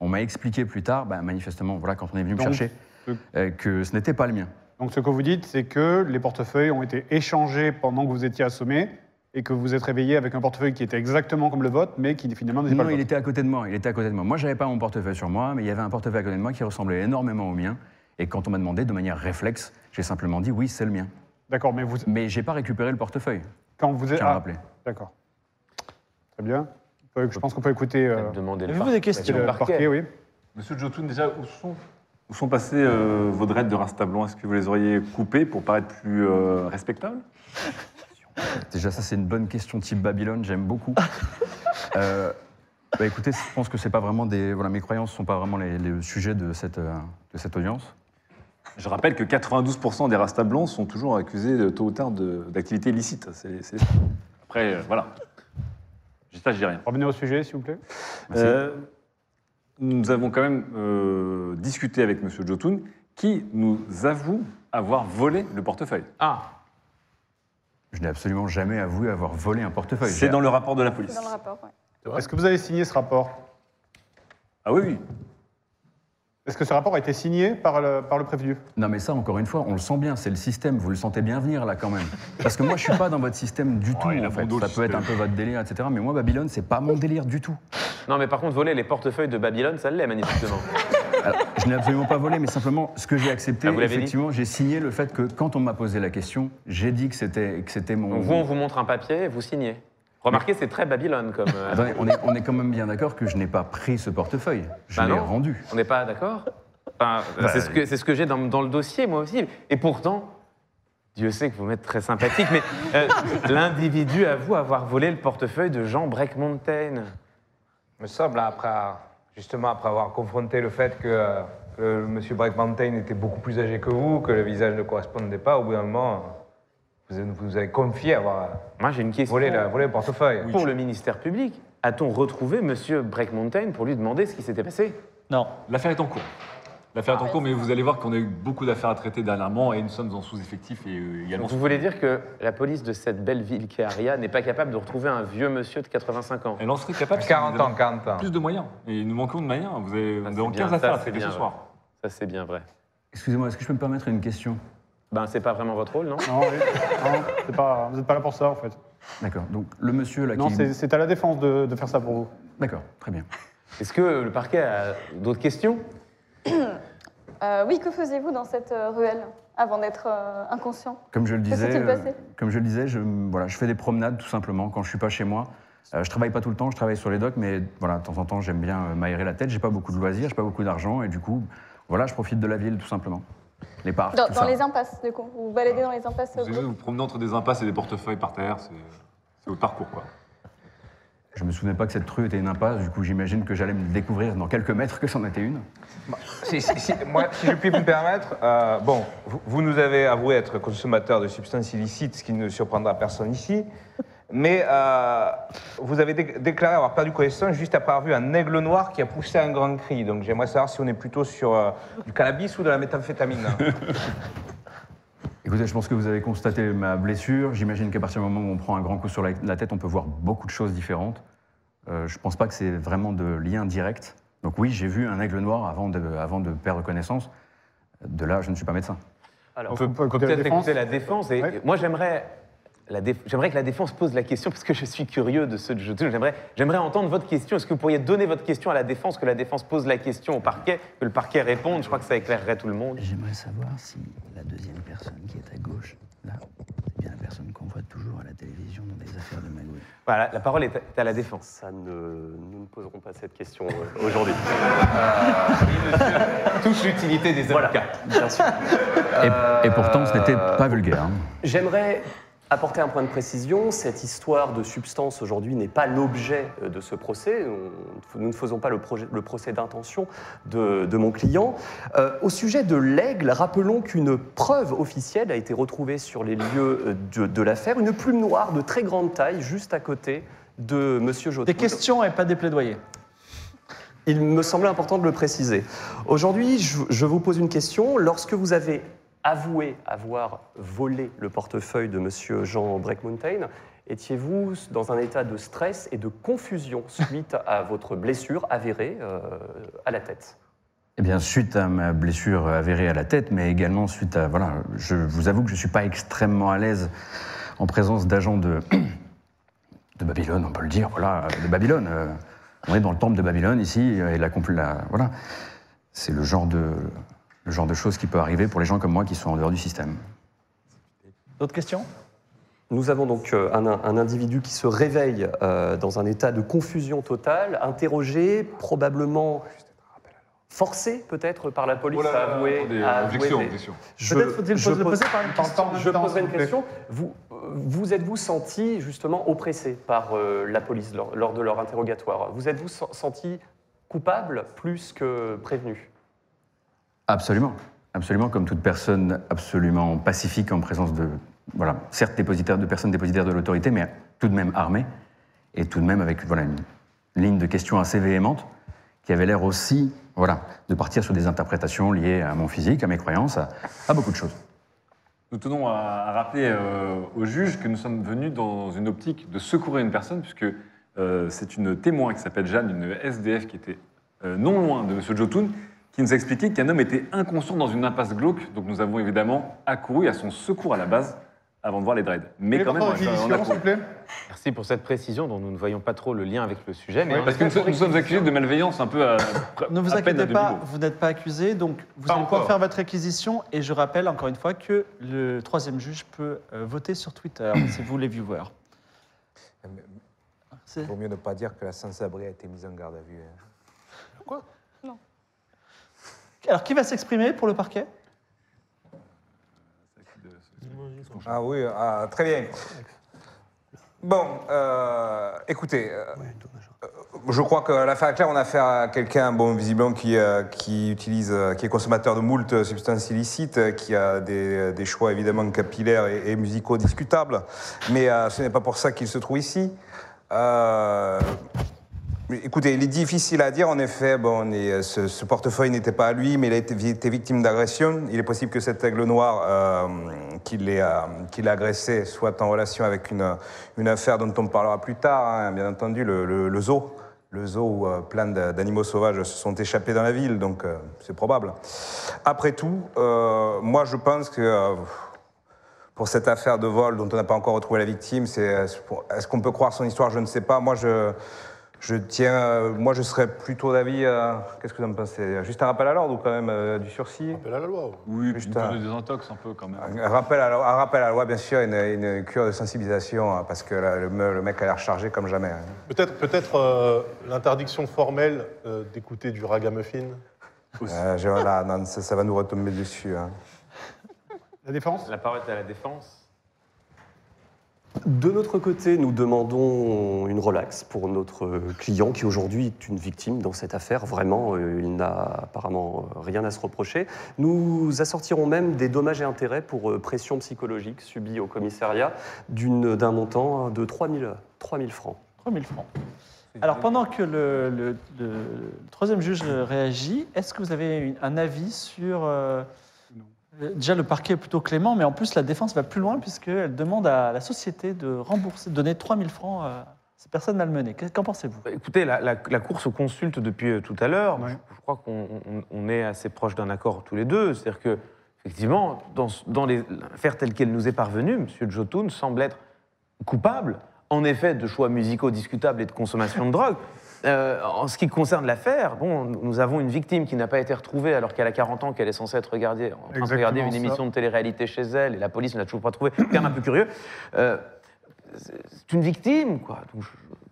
On m'a expliqué plus tard, bah, manifestement, voilà, quand on est venu me Donc, chercher, ce- euh, que ce n'était pas le mien. Donc ce que vous dites, c'est que les portefeuilles ont été échangés pendant que vous étiez assommé et que vous vous êtes réveillé avec un portefeuille qui était exactement comme le vôtre, mais qui finalement n'était pas Non, le il vôtre. était à côté de moi. Il était à côté de moi. Moi, j'avais pas mon portefeuille sur moi, mais il y avait un portefeuille à côté de moi qui ressemblait énormément au mien. Et quand on m'a demandé de manière réflexe, j'ai simplement dit oui, c'est le mien. D'accord, mais vous. Mais j'ai pas récupéré le portefeuille. Quand vous êtes. Tiens à ah, rappeler. D'accord. Très bien. Je pense qu'on peut écouter. euh, Demander Avez-vous des questions le parquet, oui. Monsieur Jotun, déjà, où sont, où sont passés euh, vos dreads de Rastablon Est-ce que vous les auriez coupés pour paraître plus euh, respectables? Déjà, ça, c'est une bonne question type Babylone, j'aime beaucoup. Euh, bah, écoutez, je pense que c'est pas vraiment des. Voilà, mes croyances ne sont pas vraiment les, les sujets de cette, euh, de cette audience. Je rappelle que 92% des Rastablons sont toujours accusés de, tôt ou tard d'activités illicites. C'est- c'est- Après, euh, voilà. Juste ça, je dis rien. Revenez au sujet, s'il vous plaît. Euh, nous avons quand même euh, discuté avec M. Jotun, qui nous avoue avoir volé le portefeuille. Ah, Je n'ai absolument jamais avoué avoir volé un portefeuille. C'est dans le rapport de la C'est police. dans le rapport, ouais. Est-ce que vous avez signé ce rapport? Ah oui, oui. Est-ce que ce rapport a été signé par le, par le prévenu? Non, mais ça, encore une fois, on le sent bien, c'est le système. Vous le sentez bien venir, là, quand même. Parce que moi, je suis pas dans votre système du tout, en fait. Ça peut être un peu votre délire, etc. Mais moi, Babylone, c'est pas mon délire du tout. non, mais par contre, voler les portefeuilles de Babylone, ça l'est manifestement. Je n'ai absolument pas volé, mais simplement, ce que j'ai accepté, Ah, vous effectivement, j'ai signé le fait que quand on m'a posé la question, j'ai dit que c'était que c'était mon. Donc vous, on vous montre un papier et vous signez. Remarquez, c'est très Babylone comme. euh, Attendez, on est, on est quand même bien d'accord que je n'ai pas pris ce portefeuille. Je Bah l'ai rendu. On n'est pas d'accord Enfin, Bah, C'est ce que, c'est ce que j'ai dans, dans le dossier, moi aussi. Et pourtant, Dieu sait que vous m'êtes très sympathique, mais euh, l'individu avoue avoir volé le portefeuille de Jean Breakmountain. me semble, après, justement après avoir confronté le fait que, euh, que le monsieur Bright Mountain était beaucoup plus âgé que vous, que le visage ne correspondait pas, au bout d'un moment, vous vous avez confié avoir Moi, j'ai une question. volé, la- volé le portefeuille. Pour le ministère public, a-t-on retrouvé Monsieur Breakmountain pour lui demander ce qui s'était passé? Non. L'affaire est en cours. L'affaire est en cours, mais vous allez voir qu'on a eu beaucoup d'affaires à traiter dernièrement et nous sommes en sous-effectif et euh, également. Donc vous voulez dire que la police de cette belle ville qu'est Aria n'est pas capable de retrouver un vieux monsieur de 85 ans? Elle en serait capable. si 40 nous avons ans, 40 ans. Plus de moyens. Et nous manquons de moyens. Vous avez, Ça, nous avons bien, 15 ça, affaires à traiter bien ce soir. Ça, c'est bien vrai. Excusez-moi, est-ce que je peux me permettre une question? Ben, c'est pas vraiment votre rôle, non? Non, oui. Non, c'est pas, vous n'êtes pas là pour ça, en fait. D'accord. Donc le monsieur là Non, qui. c'est c'est à la défense de, de faire ça pour vous. D'accord, très bien. Est-ce que le parquet a d'autres questions? Euh, oui, que faisiez-vous dans cette euh, ruelle avant d'être euh, inconscient? Comme je le disais, comme je le disais, je, voilà, je fais des promenades tout simplement quand je suis pas chez moi. Euh, je travaille pas tout le temps, je travaille sur les docks, mais voilà, de temps en temps, j'aime bien m'aérer la tête. J'ai pas beaucoup de loisirs, j'ai pas beaucoup d'argent, et du coup, voilà, je profite de la ville tout simplement. Les parcs, Dans, tout dans ça. les impasses, du coup? Vous vous baladez dans les impasses Vous vous? promenez entre des impasses et des portefeuilles par terre. C'est c'est votre parcours, quoi. Je me souvenais pas que cette rue était une impasse, du coup, j'imagine que j'allais me découvrir dans quelques mètres que c'en était une. Si, si- moi, si je puis me permettre, euh, bon, vous, nous avez avoué être consommateur de substances illicites, ce qui ne surprendra personne ici, mais euh, vous avez dé- déclaré avoir perdu connaissance juste après avoir vu un aigle noir qui a poussé un grand cri. Donc j'aimerais savoir si on est plutôt sur euh, du cannabis ou de la méthamphétamine. Écoutez, je pense que vous avez constaté ma blessure. J'imagine qu'à partir du moment où on prend un grand coup sur la, tête, on peut voir beaucoup de choses différentes. Euh, je pense pas que c'est vraiment de lien direct. Donc oui, j'ai vu un aigle noir avant de, avant de perdre connaissance. De là, je ne suis pas médecin. Alors, On peut- on peut écouter peut-être la défense écouter la défense. Et Ouais. moi, j'aimerais, déf- j'aimerais que la défense pose la question parce que je suis curieux de ce jeu. J'aimerais, j'aimerais entendre votre question. Est-ce que vous pourriez donner votre question à la défense, que la défense pose la question au parquet, que le parquet réponde? Je crois que ça éclairerait tout le monde. J'aimerais savoir si la deuxième personne qui est à gauche, là, c'est bien la personne qu'on voit toujours à la télévision dans des affaires de magouille. Voilà, la parole est à, est à la défense. Ça ne, nous ne poserons pas cette question euh, aujourd'hui. Touche l'utilité des Voilà, avocats. bien sûr. Et, et pourtant, ce n'était pas vulgaire. hein. J'aimerais apporter un point de précision. Cette histoire de substance aujourd'hui n'est pas l'objet euh, de ce procès. Nous ne faisons pas le, projet- le procès d'intention de, de mon client. Euh, au sujet de l'aigle, rappelons qu'une preuve officielle a été retrouvée sur les lieux euh, de, de l'affaire, une plume noire de très grande taille juste à côté de Monsieur Jotun. Des questions et pas des plaidoyers. Il me semblait important de le préciser. Aujourd'hui, je, je vous pose une question. Lorsque vous avez avoué avoir volé le portefeuille de Monsieur Jean Breakmountain, étiez-vous dans un état de stress et de confusion suite à votre blessure avérée euh, à la tête? Eh bien, suite à ma blessure avérée à la tête, mais également suite à. Voilà, je vous avoue que je ne suis pas extrêmement à l'aise en présence d'agents de, de Babylone, on peut le dire, voilà, de Babylone. Euh, On est dans le temple de Babylone ici, et la, la- voilà. C'est le genre de. Le genre de choses qui peut arriver pour les gens comme moi qui sont en dehors du système. D'autres questions? Nous avons donc euh, un, un individu qui se réveille euh, dans un état de confusion totale, interrogé, probablement forcé peut-être par la police Oh là à avouer. attendez, à avouer objection. Je- Peut-être faut-il je le pose- poser par une question. Je poserai une question. Vous, vous êtes-vous senti justement oppressé par euh, la police lors, lors de leur interrogatoire? Vous êtes-vous sen- senti coupable plus que prévenu? Absolument. Absolument, comme toute personne absolument pacifique en présence de, voilà, certes dépositaire, de personnes dépositaires de l'autorité, mais tout de même armées, et tout de même avec voilà, une ligne de questions assez véhémente, qui avait l'air aussi voilà, de partir sur des interprétations liées à mon physique, à mes croyances, à, beaucoup de choses. Nous tenons à, à rappeler euh, au juge que nous sommes venus dans une optique de secourir une personne, puisque euh, c'est une témoin qui s'appelle Jeanne, une SDF qui était euh, non loin de M. Jotun, qui nous a expliqué qu'un homme était inconscient dans une impasse glauque. Donc nous avons évidemment accouru à son secours à la base avant de voir les dreads. Mais quand même, on a- couru. plaît. Merci pour cette précision dont nous ne voyons pas trop le lien avec le sujet. Mais Parce que nous, sommes- nous sommes accusés de malveillance un peu à, Ne vous à peine à inquiétez pas, vous n'êtes pas accusé, donc vous Pas allez pouvoir faire votre réquisition. Et je rappelle encore une fois que le troisième juge peut euh, voter sur Twitter, c'est vous les viewers. Il vaut mieux ne pas dire que la sans-abri a été mise en garde à vue. hein. Alors, qui va s'exprimer pour le parquet? Ah oui, ah, très bien. Bon, euh, écoutez, euh, euh, je crois que l'affaire est claire, on a affaire à quelqu'un, bon, visiblement, qui, utilise, qui est consommateur de moult substances illicites, qui a des, choix évidemment capillaires et, musicaux discutables, mais ce n'est pas pour ça qu'il se trouve ici. Euh, Écoutez, il est difficile à dire, en effet. Bon, on est- ce, portefeuille n'était pas à lui, mais il a été, victime d'agression. Il est possible que cet aigle noir euh, qui l'a qui l'a agressé soit en relation avec une, une affaire dont on parlera plus tard, hein, bien entendu, le, zoo. Le zoo où euh, plein d'animaux sauvages se sont échappés dans la ville, donc euh, c'est probable. Après tout, euh, moi je pense que euh, pour cette affaire de vol dont on n'a pas encore retrouvé la victime, est-ce qu'on peut croire son histoire? Je ne sais pas. Moi, je, je tiens, euh, moi, je serais plutôt d'avis. euh, Qu'est-ce que vous en pensez? Juste un rappel à l'ordre ou quand même euh, du sursis? Rappel à la loi. Oui, Juste un- une des intox un peu quand même. Un rappel à la, un rappel à la loi, bien sûr, une, une cure de sensibilisation, hein, parce que là, le, me- le mec a l'air chargé comme jamais. hein. Peut-être peut-être euh, l'interdiction formelle euh, d'écouter du ragamuffin? Euh, je- voilà, non, ça, ça va nous retomber dessus. hein. La défense? La parole est à la défense. De notre côté, nous demandons une relaxe pour notre client qui aujourd'hui est une victime dans cette affaire. Vraiment, euh, il n'a apparemment euh, rien à se reprocher. Nous assortirons même des dommages et intérêts pour euh, pression psychologique subie au commissariat d'une- d'un montant de 3 000, 3 000 francs. 3 000 francs. Alors, pendant que le, le- le troisième juge réagit, est-ce que vous avez une- un avis sur... euh, Déjà, le parquet est plutôt clément, mais en plus, la défense va plus loin puisqu'elle demande à la société de rembourser, de donner 3 000 francs à ces personnes malmenées. Qu'en pensez-vous? Bah, Écoutez, la, la- la Cour se consulte depuis euh, tout à l'heure. Je, je crois qu'on on- on est assez proche d'un accord tous les deux. C'est-à-dire que, effectivement, dans, dans les- l'affaire telle qu'elle nous est parvenue, M. Jotun semble être coupable, en effet, de choix musicaux discutables et de consommation de drogue. Euh, en ce qui concerne l'affaire, bon, nous avons une victime qui n'a pas été retrouvée alors qu'elle a 40 ans, qu'elle est censée être regardée, en train de regarder une ça. émission de télé-réalité chez elle, et la police ne l'a toujours pas trouvée. C'est quand même un peu curieux. Euh, c'est une victime, quoi. Donc, je-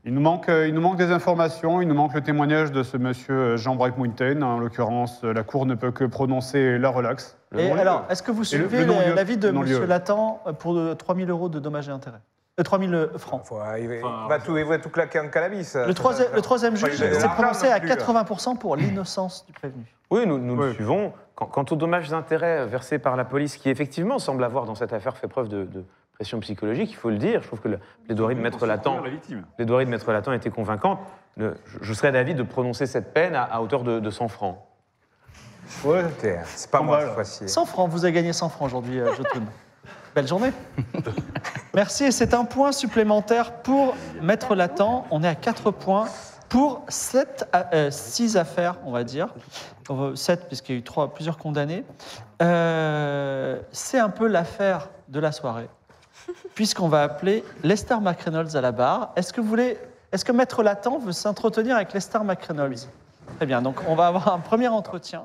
Il nous, manque, euh, il nous manque des informations, il nous manque le témoignage de ce monsieur Jean Brackmountain. En l'occurrence, la Cour ne peut que prononcer la relaxe. Et alors, est-ce que vous suivez l'avis de le non-lieu. M. Latan pour de 3 000 euros de dommages et intérêts? Euh, 3 000 francs. Faut- il, va, tout, il va tout claquer en cannabis. Le troisième, le troisième Faut juge s'est prononcé non à plus. 80% pour l'innocence du prévenu. Oui, nous, nous le suivons. Quant, quant aux dommages d'intérêt versés par la police, qui effectivement semble avoir dans cette affaire fait preuve de, de pression psychologique, il faut le dire. Je trouve que la plaidoirie de Maître Latan, la victime. plaidoirie de Maître Latan était convaincante. Le- je, je serais d'avis de prononcer cette peine à, à hauteur de, de 100 francs. Ouais, c'est pas moi cette fois-ci. 100 francs, vous avez gagné 100 francs aujourd'hui, euh, Jotun. Belle journée. Merci, et c'est un point supplémentaire pour Maître Latan. On est à 4 points pour 6 affaires, on va dire. 7, puisqu'il y a eu plusieurs condamnés. Euh, c'est un peu l'affaire de la soirée, puisqu'on va appeler Lester McReynolds à la barre. Est-ce que vous voulez. Est-ce que Maître Latan veut s'entretenir avec Lester McReynolds? Très bien, donc on va avoir un premier entretien.